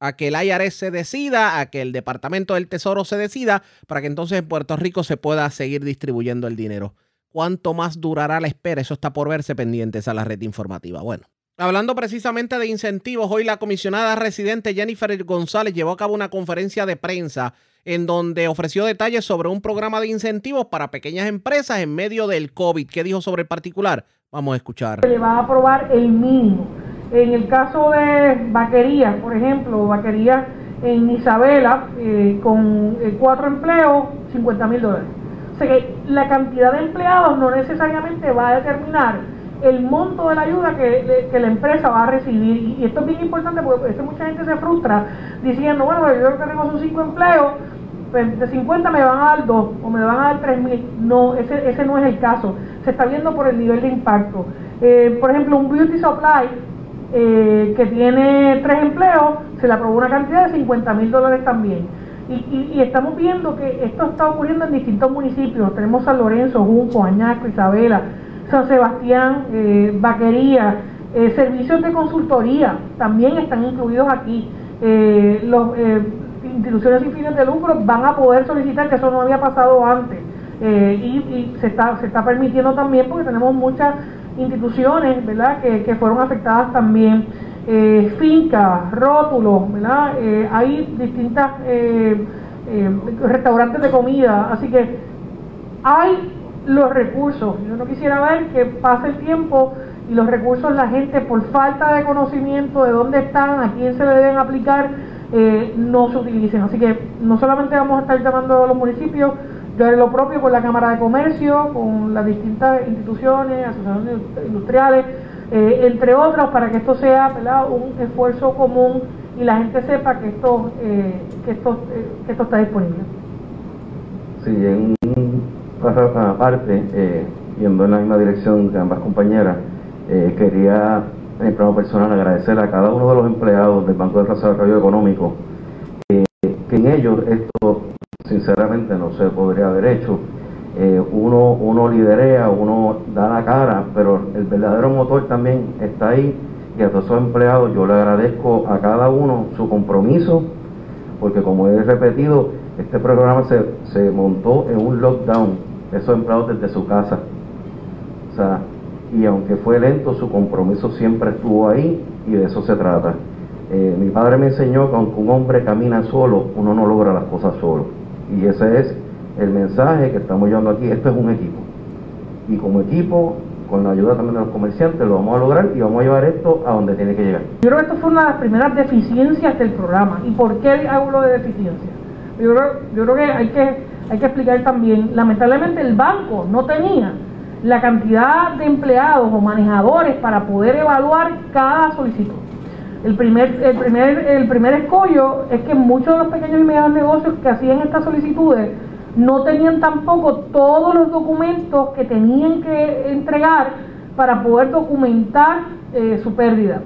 a que el IRS se decida, a que el Departamento del Tesoro se decida, para que entonces en Puerto Rico se pueda seguir distribuyendo el dinero. ¿Cuánto más durará la espera? Eso está por verse pendientes a la red informativa. Bueno, hablando precisamente de incentivos, hoy la comisionada residente Jennifer González llevó a cabo una conferencia de prensa en donde ofreció detalles sobre un programa de incentivos para pequeñas empresas en medio del COVID. ¿Qué dijo sobre el particular? Vamos a escuchar. Le va a aprobar el mínimo en el caso de vaquerías, por ejemplo, vaquerías en Isabela, eh, con eh, cuatro empleos, 50 mil dólares. O sea que la cantidad de empleados no necesariamente va a determinar el monto de la ayuda que, la empresa va a recibir. Y, esto es bien importante porque mucha gente se frustra diciendo, bueno, yo que tengo sus cinco empleos, pues de 50 me van a dar dos o me van a dar 3 mil. No, ese, ese no es el caso. Se está viendo por el nivel de impacto. Eh, por ejemplo, un beauty supply eh, que tiene tres empleos, se le aprobó una cantidad de 50 mil dólares también. Y, y, estamos viendo que esto está ocurriendo en distintos municipios. Tenemos San Lorenzo, Junco, Añasco, Isabela, San Sebastián, eh, Vaquería, eh, servicios de consultoría también están incluidos aquí. Eh, las instituciones sin fines de lucro van a poder solicitar, que eso no había pasado antes. Y, se, está, permitiendo también porque tenemos muchas instituciones ¿verdad? Que, fueron afectadas también, eh, fincas, rótulos, ¿verdad? Eh, hay distintas eh, eh, restaurantes de comida, así que hay los recursos. Yo no quisiera ver que pase el tiempo y los recursos la gente por falta de conocimiento de dónde están, a quién se le deben aplicar, no se utilicen. Así que no solamente vamos a estar llamando a los municipios, yo haré lo propio con la Cámara de Comercio, con las distintas instituciones, asociaciones industriales, eh, entre otros, para que esto sea un esfuerzo común y la gente sepa que esto, eh, que esto, eh, que esto está disponible. Sí, parte, eh, yendo en la misma dirección que ambas compañeras, quería en el plano personal agradecer a cada uno de los empleados del Banco de Desarrollo Económico, que en ellos esto sinceramente no se podría haber hecho. uno, uno liderea, uno da la cara, pero el verdadero motor también está ahí y a todos esos empleados yo le agradezco a cada uno su compromiso, porque como he repetido, este programa se, se montó en un lockdown, esos empleados desde su casa. O sea, y aunque fue lento, su compromiso siempre estuvo ahí y de eso se trata. Eh, mi padre me enseñó que aunque un hombre camina solo, uno no logra las cosas solo. Y ese es el mensaje que estamos llevando aquí. Esto es un equipo. Y como equipo con la ayuda también de los comerciantes, lo vamos a lograr y vamos a llevar esto a donde tiene que llegar. Yo creo que esto fue una de las primeras deficiencias del programa. ¿Y por qué hablo de deficiencia? Yo creo, yo creo que, hay que hay que explicar también, lamentablemente el banco no tenía la cantidad de empleados o manejadores para poder evaluar cada solicitud. El primer, el primer, el primer escollo es que muchos de los pequeños y medianos negocios que hacían estas solicitudes no tenían tampoco todos los documentos que tenían que entregar para poder documentar eh, su pérdida.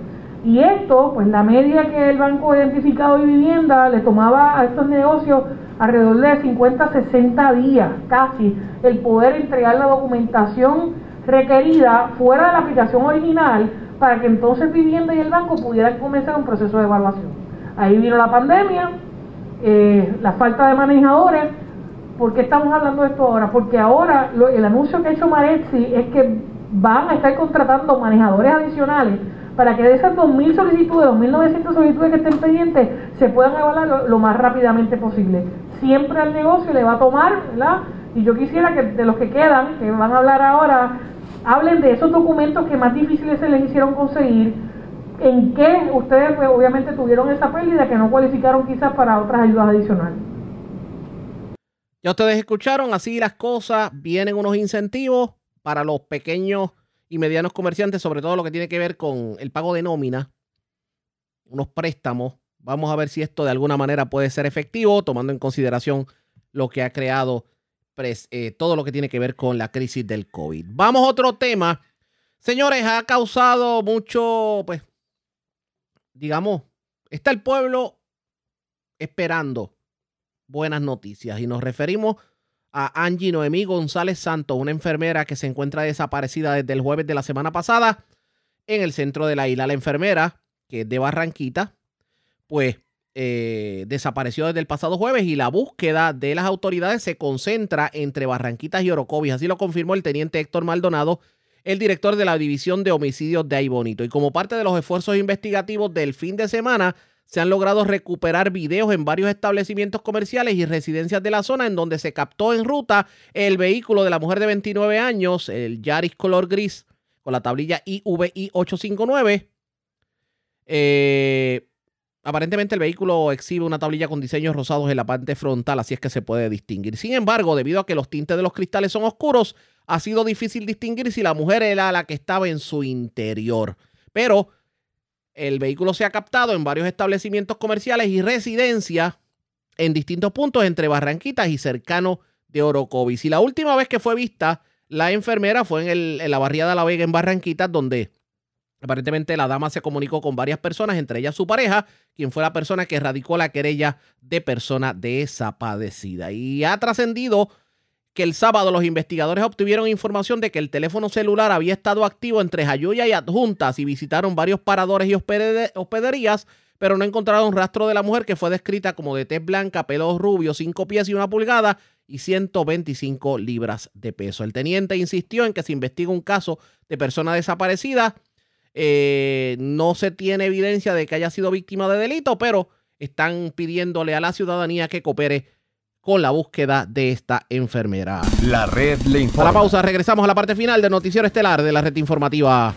Y esto, pues la media que el Banco Identificado y Vivienda le tomaba a estos negocios alrededor de 50 60 días casi el poder entregar la documentación requerida fuera de la aplicación original para que entonces Vivienda y el banco pudieran comenzar un proceso de evaluación. Ahí vino la pandemia, eh, la falta de manejadores ¿Por qué estamos hablando de esto ahora? Porque ahora el anuncio que ha hecho Marexi es que van a estar contratando manejadores adicionales para que de esas 2.000 solicitudes, 2.900 solicitudes que estén pendientes, se puedan evaluar lo, más rápidamente posible. Siempre al negocio le va a tomar, ¿verdad? Y yo quisiera que de los que quedan, que van a hablar ahora, hablen de esos documentos que más difíciles se les hicieron conseguir, en qué ustedes pues, obviamente tuvieron esa pérdida que no cualificaron quizás para otras ayudas adicionales. Ya ustedes escucharon, así las cosas, vienen unos incentivos para los pequeños y medianos comerciantes, sobre todo lo que tiene que ver con el pago de nómina, unos préstamos. Vamos a ver si esto de alguna manera puede ser efectivo, tomando en consideración lo que ha creado eh, todo lo que tiene que ver con la crisis del COVID. Vamos a otro tema. Señores, ha causado mucho, pues, digamos, está el pueblo esperando buenas noticias y nos referimos a Angie Noemí González Santos, una enfermera que se encuentra desaparecida desde el jueves de la semana pasada en el centro de la isla. La enfermera, que es de Barranquita, pues eh, desapareció desde el pasado jueves y la búsqueda de las autoridades se concentra entre Barranquitas y Orocovis. Así lo confirmó el teniente Héctor Maldonado, el director de la División de Homicidios de Aybonito. Y como parte de los esfuerzos investigativos del fin de semana, se han logrado recuperar videos en varios establecimientos comerciales y residencias de la zona en donde se captó en ruta el vehículo de la mujer de 29 años, el Yaris color gris, con la tablilla IVI 859. Eh, aparentemente el vehículo exhibe una tablilla con diseños rosados en la parte frontal, así es que se puede distinguir. Sin embargo, debido a que los tintes de los cristales son oscuros, ha sido difícil distinguir si la mujer era la que estaba en su interior. Pero el vehículo se ha captado en varios establecimientos comerciales y residencias en distintos puntos entre Barranquitas y cercano de Orocovis. Y la última vez que fue vista la enfermera fue en, la barriada La Vega en Barranquitas, donde aparentemente la dama se comunicó con varias personas, entre ellas su pareja, quien fue la persona que radicó la querella de persona desaparecida. Y ha trascendido que el sábado los investigadores obtuvieron información de que el teléfono celular había estado activo entre Jayuya y Adjuntas y visitaron varios paradores y hospederías, pero no encontraron rastro de la mujer que fue descrita como de tez blanca, pelo rubio, 5 pies y una pulgada y 125 libras de peso. El teniente insistió en que se investiga un caso de persona desaparecida. Eh, no se tiene evidencia de que haya sido víctima de delito, pero están pidiéndole a la ciudadanía que coopere con la búsqueda de esta enfermera. La red le informa. A la pausa, regresamos a la parte final del noticiero estelar de la red informativa.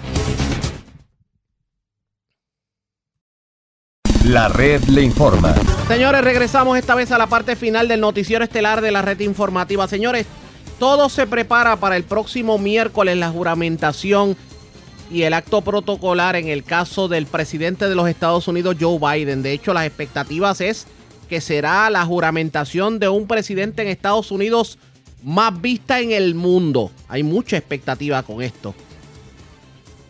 La red le informa. Señores, regresamos esta vez a la parte final del noticiero estelar de la red informativa. Señores, todo se prepara para el próximo miércoles la juramentación y el acto protocolar en el caso del presidente de los Estados Unidos, Joe Biden. De hecho, las expectativas es que será la juramentación de un presidente en Estados Unidos más vista en el mundo. Hay mucha expectativa con esto.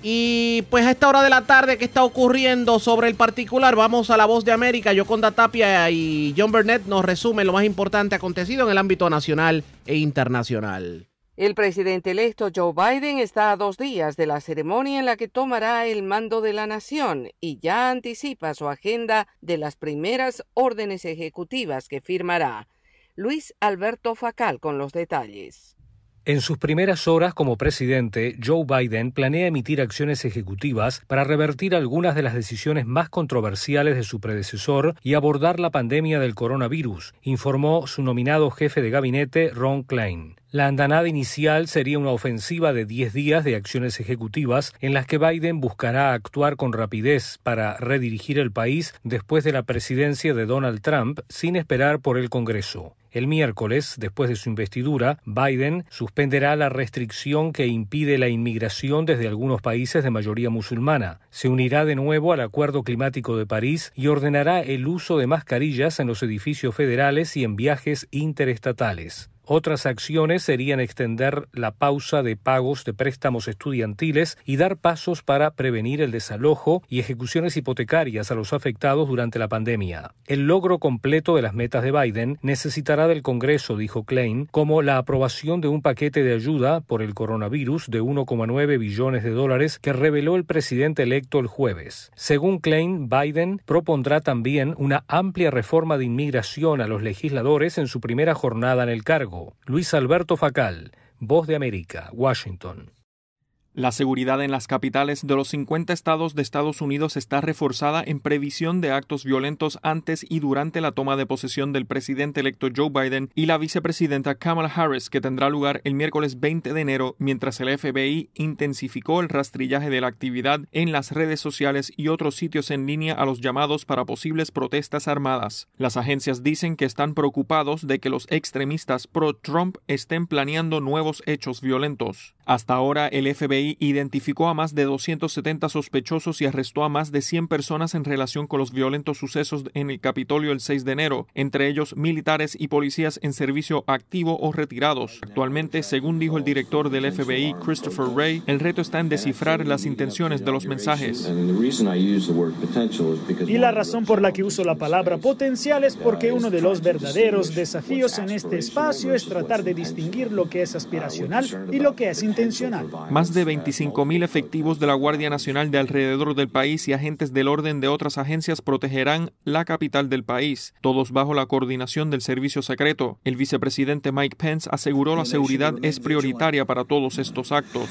Y pues a esta hora de la tarde, ¿qué está ocurriendo sobre el particular? Vamos a la voz de América. Yoconda Tapia y John Burnett nos resumen lo más importante acontecido en el ámbito nacional e internacional. El presidente electo Joe Biden está a dos días de la ceremonia en la que tomará el mando de la nación y ya anticipa su agenda de las primeras órdenes ejecutivas que firmará. Luis Alberto Facal con los detalles. En sus primeras horas como presidente, Joe Biden planea emitir acciones ejecutivas para revertir algunas de las decisiones más controversiales de su predecesor y abordar la pandemia del coronavirus, informó su nominado jefe de gabinete Ron Klein. La andanada inicial sería una ofensiva de 10 días de acciones ejecutivas en las que Biden buscará actuar con rapidez para redirigir el país después de la presidencia de Donald Trump sin esperar por el Congreso. El miércoles, después de su investidura, Biden suspenderá la restricción que impide la inmigración desde algunos países de mayoría musulmana. Se unirá de nuevo al Acuerdo Climático de París y ordenará el uso de mascarillas en los edificios federales y en viajes interestatales. Otras acciones serían extender la pausa de pagos de préstamos estudiantiles y dar pasos para prevenir el desalojo y ejecuciones hipotecarias a los afectados durante la pandemia. El logro completo de las metas de Biden necesitará del Congreso, dijo Klein, como la aprobación de un paquete de ayuda por el coronavirus de 1,9 billones de dólares que reveló el presidente electo el jueves. Según Klein, Biden propondrá también una amplia reforma de inmigración a los legisladores en su primera jornada en el cargo. Luis Alberto Facal, Voz de América, Washington. La seguridad en las capitales de los 50 estados de Estados Unidos está reforzada en previsión de actos violentos antes y durante la toma de posesión del presidente electo Joe Biden y la vicepresidenta Kamala Harris, que tendrá lugar el miércoles 20 de enero, mientras el FBI intensificó el rastrillaje de la actividad en las redes sociales y otros sitios en línea a los llamados para posibles protestas armadas. Las agencias dicen que están preocupados de que los extremistas pro-Trump estén planeando nuevos hechos violentos. Hasta ahora, el FBI identificó a más de 270 sospechosos y arrestó a más de 100 personas en relación con los violentos sucesos en el Capitolio el 6 de enero, entre ellos militares y policías en servicio activo o retirados. Actualmente, según dijo el director del FBI, Christopher Wray, el reto está en descifrar las intenciones de los mensajes. Y la razón por la que uso la palabra potencial es porque uno de los verdaderos desafíos en este espacio es tratar de distinguir lo que es aspiracional y lo que es intencional. Más de 25.000 efectivos de la Guardia Nacional de alrededor del país y agentes del orden de otras agencias protegerán la capital del país, todos bajo la coordinación del servicio secreto. El vicepresidente Mike Pence aseguró la seguridad es prioritaria para todos estos actos.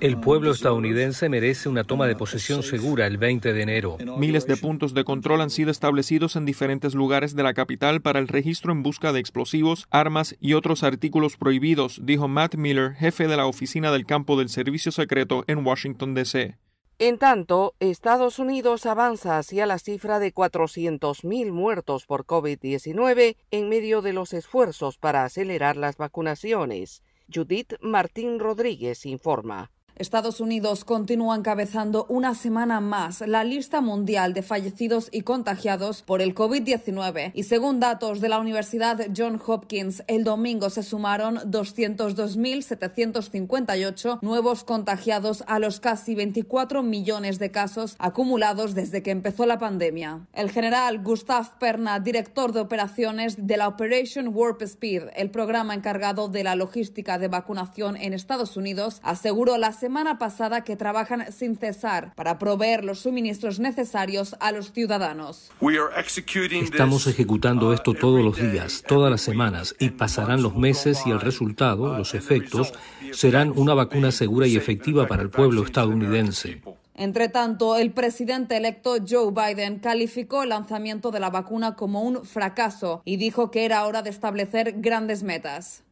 El pueblo estadounidense merece una toma de posesión segura el 20 de enero. Miles de puntos de control han sido establecidos en diferentes lugares de la capital para el registro en busca de explosivos, armas y otros artículos prohibidos, dijo Matt Miller, jefe de la oficina del campo del servicio secreto en Washington, D.C. En tanto, Estados Unidos avanza hacia la cifra de 400.000 muertos por COVID-19 en medio de los esfuerzos para acelerar las vacunaciones. Judith Martín Rodríguez informa. Estados Unidos continúa encabezando una semana más la lista mundial de fallecidos y contagiados por el COVID-19 y según datos de la Universidad John Hopkins, el domingo se sumaron 202.758 nuevos contagiados a los casi 24 millones de casos acumulados desde que empezó la pandemia. El general Gustav Perna, director de operaciones de la Operation Warp Speed, el programa encargado de la logística de vacunación en Estados Unidos, aseguró la semana pasada que trabajan sin cesar para proveer los suministros necesarios a los ciudadanos. Estamos ejecutando esto todos los días, todas las semanas, y pasarán los meses y el resultado, los efectos, serán una vacuna segura y efectiva para el pueblo estadounidense. Entre tanto, el presidente electo Joe Biden calificó el lanzamiento de la vacuna como un fracaso y dijo que era hora de establecer grandes metas.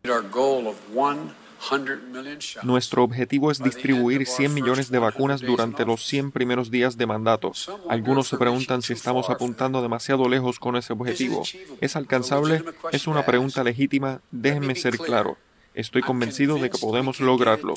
Nuestro objetivo es distribuir 100 millones de vacunas durante los 100 primeros días de mandato. Algunos se preguntan si estamos apuntando demasiado lejos con ese objetivo. ¿Es alcanzable? Es una pregunta legítima. Déjenme ser claro. Estoy convencido de que podemos lograrlo.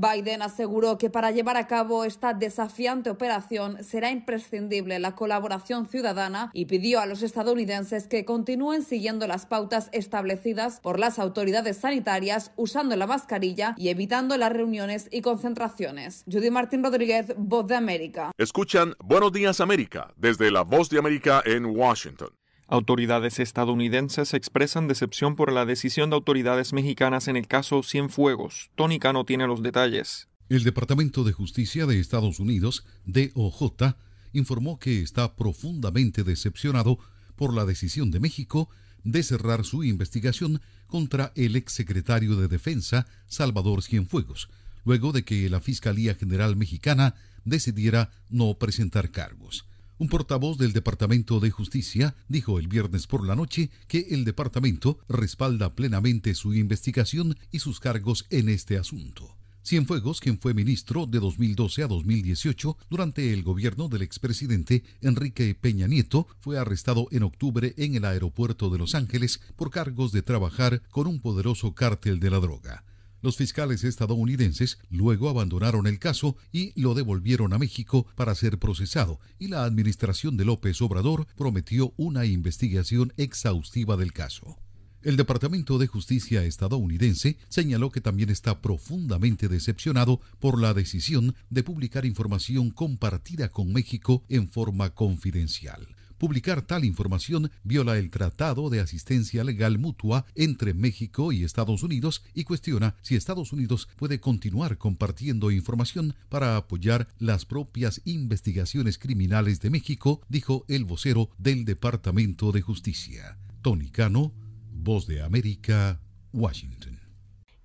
Biden aseguró que para llevar a cabo esta desafiante operación será imprescindible la colaboración ciudadana y pidió a los estadounidenses que continúen siguiendo las pautas establecidas por las autoridades sanitarias usando la mascarilla y evitando las reuniones y concentraciones. Judy Martín Rodríguez, Voz de América. Escuchan Buenos Días América desde la Voz de América en Washington. Autoridades estadounidenses expresan decepción por la decisión de autoridades mexicanas en el caso Cienfuegos. Tony Cano tiene los detalles. El Departamento de Justicia de Estados Unidos, DOJ, informó que está profundamente decepcionado por la decisión de México de cerrar su investigación contra el exsecretario de Defensa, Salvador Cienfuegos, luego de que la Fiscalía General Mexicana decidiera no presentar cargos. Un portavoz del Departamento de Justicia dijo el viernes por la noche que el departamento respalda plenamente su investigación y sus cargos en este asunto. Cienfuegos, quien fue ministro de 2012 a 2018 durante el gobierno del expresidente Enrique Peña Nieto, fue arrestado en octubre en el aeropuerto de Los Ángeles por cargos de trabajar con un poderoso cártel de la droga. Los fiscales estadounidenses luego abandonaron el caso y lo devolvieron a México para ser procesado, y la administración de López Obrador prometió una investigación exhaustiva del caso. El Departamento de Justicia estadounidense señaló que también está profundamente decepcionado por la decisión de publicar información compartida con México en forma confidencial. Publicar tal información viola el Tratado de Asistencia Legal Mutua entre México y Estados Unidos y cuestiona si Estados Unidos puede continuar compartiendo información para apoyar las propias investigaciones criminales de México, dijo el vocero del Departamento de Justicia. Tony Cano, Voz de América, Washington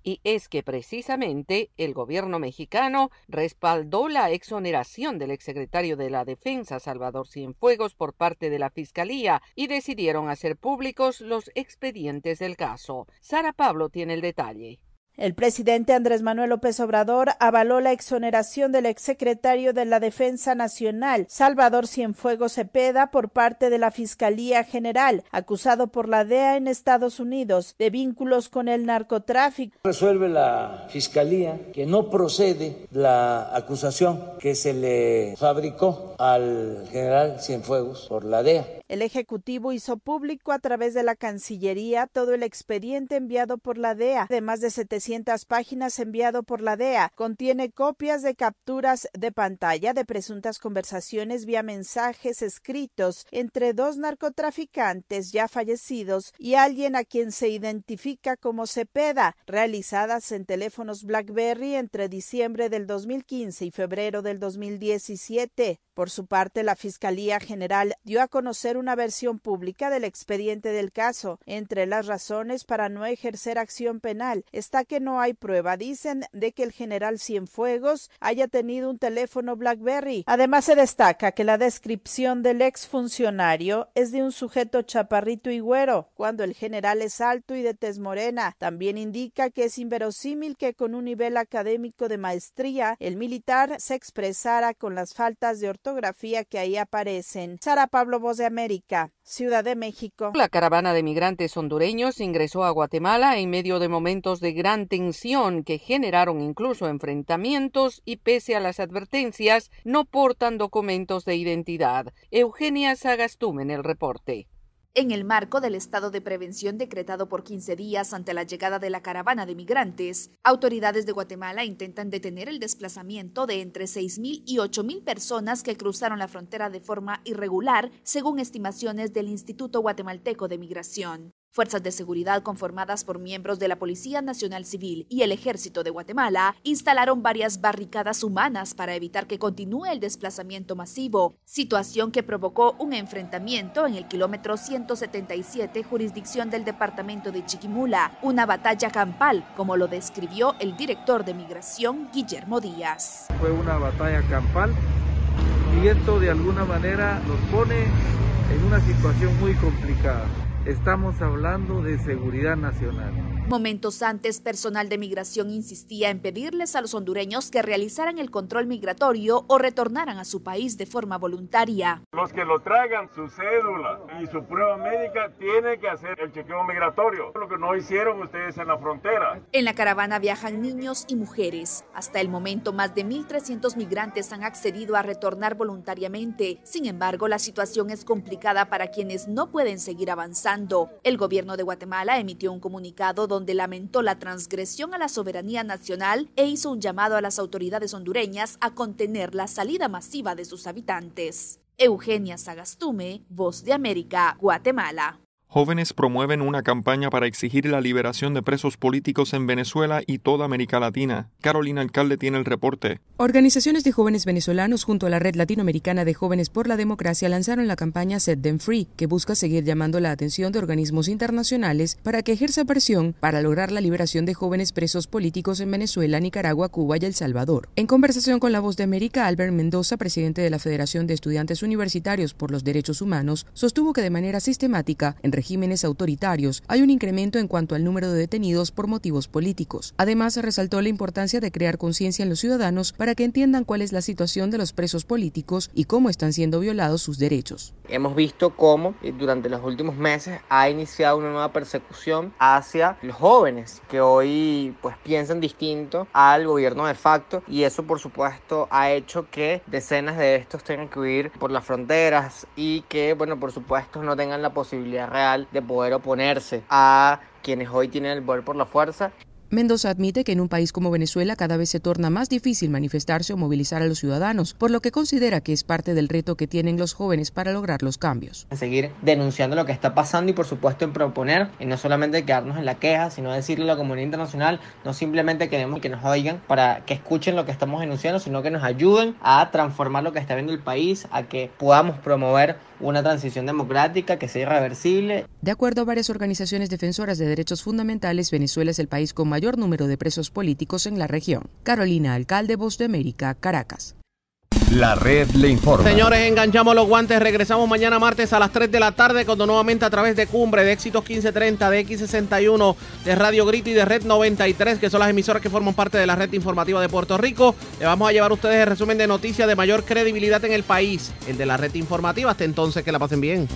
y es que precisamente el gobierno mexicano respaldó la exoneración del exsecretario de la Defensa Salvador Cienfuegos por parte de la Fiscalía y decidieron hacer públicos los expedientes del caso. Sara Pablo tiene el detalle. El presidente Andrés Manuel López Obrador avaló la exoneración del exsecretario de la Defensa Nacional, Salvador Cienfuegos Cepeda, por parte de la Fiscalía General, acusado por la DEA en Estados Unidos de vínculos con el narcotráfico. Resuelve la Fiscalía que no procede la acusación que se le fabricó al general Cienfuegos por la DEA. El Ejecutivo hizo público a través de la Cancillería todo el expediente enviado por la DEA de más de 700 páginas enviado por la DEA. Contiene copias de capturas de pantalla de presuntas conversaciones vía mensajes escritos entre dos narcotraficantes ya fallecidos y alguien a quien se identifica como Cepeda, realizadas en teléfonos BlackBerry entre diciembre del 2015 y febrero del 2017. Por su parte, la Fiscalía General dio a conocer una versión pública del expediente del caso. Entre las razones para no ejercer acción penal está que no hay prueba, dicen, de que el general Cienfuegos haya tenido un teléfono BlackBerry. Además, se destaca que la descripción del exfuncionario es de un sujeto chaparrito y güero, cuando el general es alto y de tez morena. También indica que es inverosímil que con un nivel académico de maestría el militar se expresara con las faltas de ortografía que ahí aparecen. Sara Pablo, Voz de América, Ciudad de México. La caravana de migrantes hondureños ingresó a Guatemala en medio de momentos de gran tensión que generaron incluso enfrentamientos y pese a las advertencias no portan documentos de identidad. Eugenia Sagastum en el reporte. En el marco del estado de prevención decretado por 15 días ante la llegada de la caravana de migrantes, autoridades de Guatemala intentan detener el desplazamiento de entre 6.000 y 8.000 personas que cruzaron la frontera de forma irregular, según estimaciones del Instituto Guatemalteco de Migración. Fuerzas de seguridad conformadas por miembros de la Policía Nacional Civil y el Ejército de Guatemala instalaron varias barricadas humanas para evitar que continúe el desplazamiento masivo, situación que provocó un enfrentamiento en el kilómetro 177, jurisdicción del departamento de Chiquimula, una batalla campal, como lo describió el director de Migración, Guillermo Díaz. Fue una batalla campal y esto de alguna manera nos pone en una situación muy complicada estamos hablando de seguridad nacional. Momentos antes, personal de migración insistía en pedirles a los hondureños que realizaran el control migratorio o retornaran a su país de forma voluntaria. Los que lo traigan su cédula y su prueba médica tienen que hacer el chequeo migratorio, lo que no hicieron ustedes en la frontera. En la caravana viajan niños y mujeres. Hasta el momento, más de 1.300 migrantes han accedido a retornar voluntariamente. Sin embargo, la situación es complicada para quienes no pueden seguir avanzando. El gobierno de Guatemala emitió un comunicado donde lamentó la transgresión a la soberanía nacional e hizo un llamado a las autoridades hondureñas a contener la salida masiva de sus habitantes. Eugenia Sagastume, Voz de América, Guatemala. Jóvenes promueven una campaña para exigir la liberación de presos políticos en Venezuela y toda América Latina. Carolina Alcalde tiene el reporte. Organizaciones de jóvenes venezolanos junto a la Red Latinoamericana de Jóvenes por la Democracia lanzaron la campaña Set Them Free, que busca seguir llamando la atención de organismos internacionales para que ejerza presión para lograr la liberación de jóvenes presos políticos en Venezuela, Nicaragua, Cuba y El Salvador. En conversación con la Voz de América, Albert Mendoza, presidente de la Federación de Estudiantes Universitarios por los Derechos Humanos, sostuvo que de manera sistemática, en regímenes autoritarios hay un incremento en cuanto al número de detenidos por motivos políticos. Además, resaltó la importancia de crear conciencia en los ciudadanos para que entiendan cuál es la situación de los presos políticos y cómo están siendo violados sus derechos. Hemos visto cómo eh, durante los últimos meses ha iniciado una nueva persecución hacia los jóvenes que hoy pues piensan distinto al gobierno de facto y eso por supuesto ha hecho que decenas de estos tengan que huir por las fronteras y que bueno por supuesto no tengan la posibilidad real de poder oponerse a quienes hoy tienen el poder por la fuerza. Mendoza admite que en un país como Venezuela cada vez se torna más difícil manifestarse o movilizar a los ciudadanos, por lo que considera que es parte del reto que tienen los jóvenes para lograr los cambios. Seguir denunciando lo que está pasando y por supuesto en proponer, y no solamente quedarnos en la queja, sino decirle a la comunidad internacional, no simplemente queremos que nos oigan para que escuchen lo que estamos denunciando, sino que nos ayuden a transformar lo que está viendo el país, a que podamos promover una transición democrática que sea irreversible. De acuerdo a varias organizaciones defensoras de derechos fundamentales, Venezuela es el país con mayor número de presos políticos en la región. Carolina Alcalde, Voz de América, Caracas. La red le informa. Señores, enganchamos los guantes. Regresamos mañana martes a las 3 de la tarde cuando nuevamente a través de Cumbre, de Éxitos 1530, de X61, de Radio Grito y de Red 93, que son las emisoras que forman parte de la red informativa de Puerto Rico, le vamos a llevar a ustedes el resumen de noticias de mayor credibilidad en el país, el de la red informativa. Hasta entonces, que la pasen bien.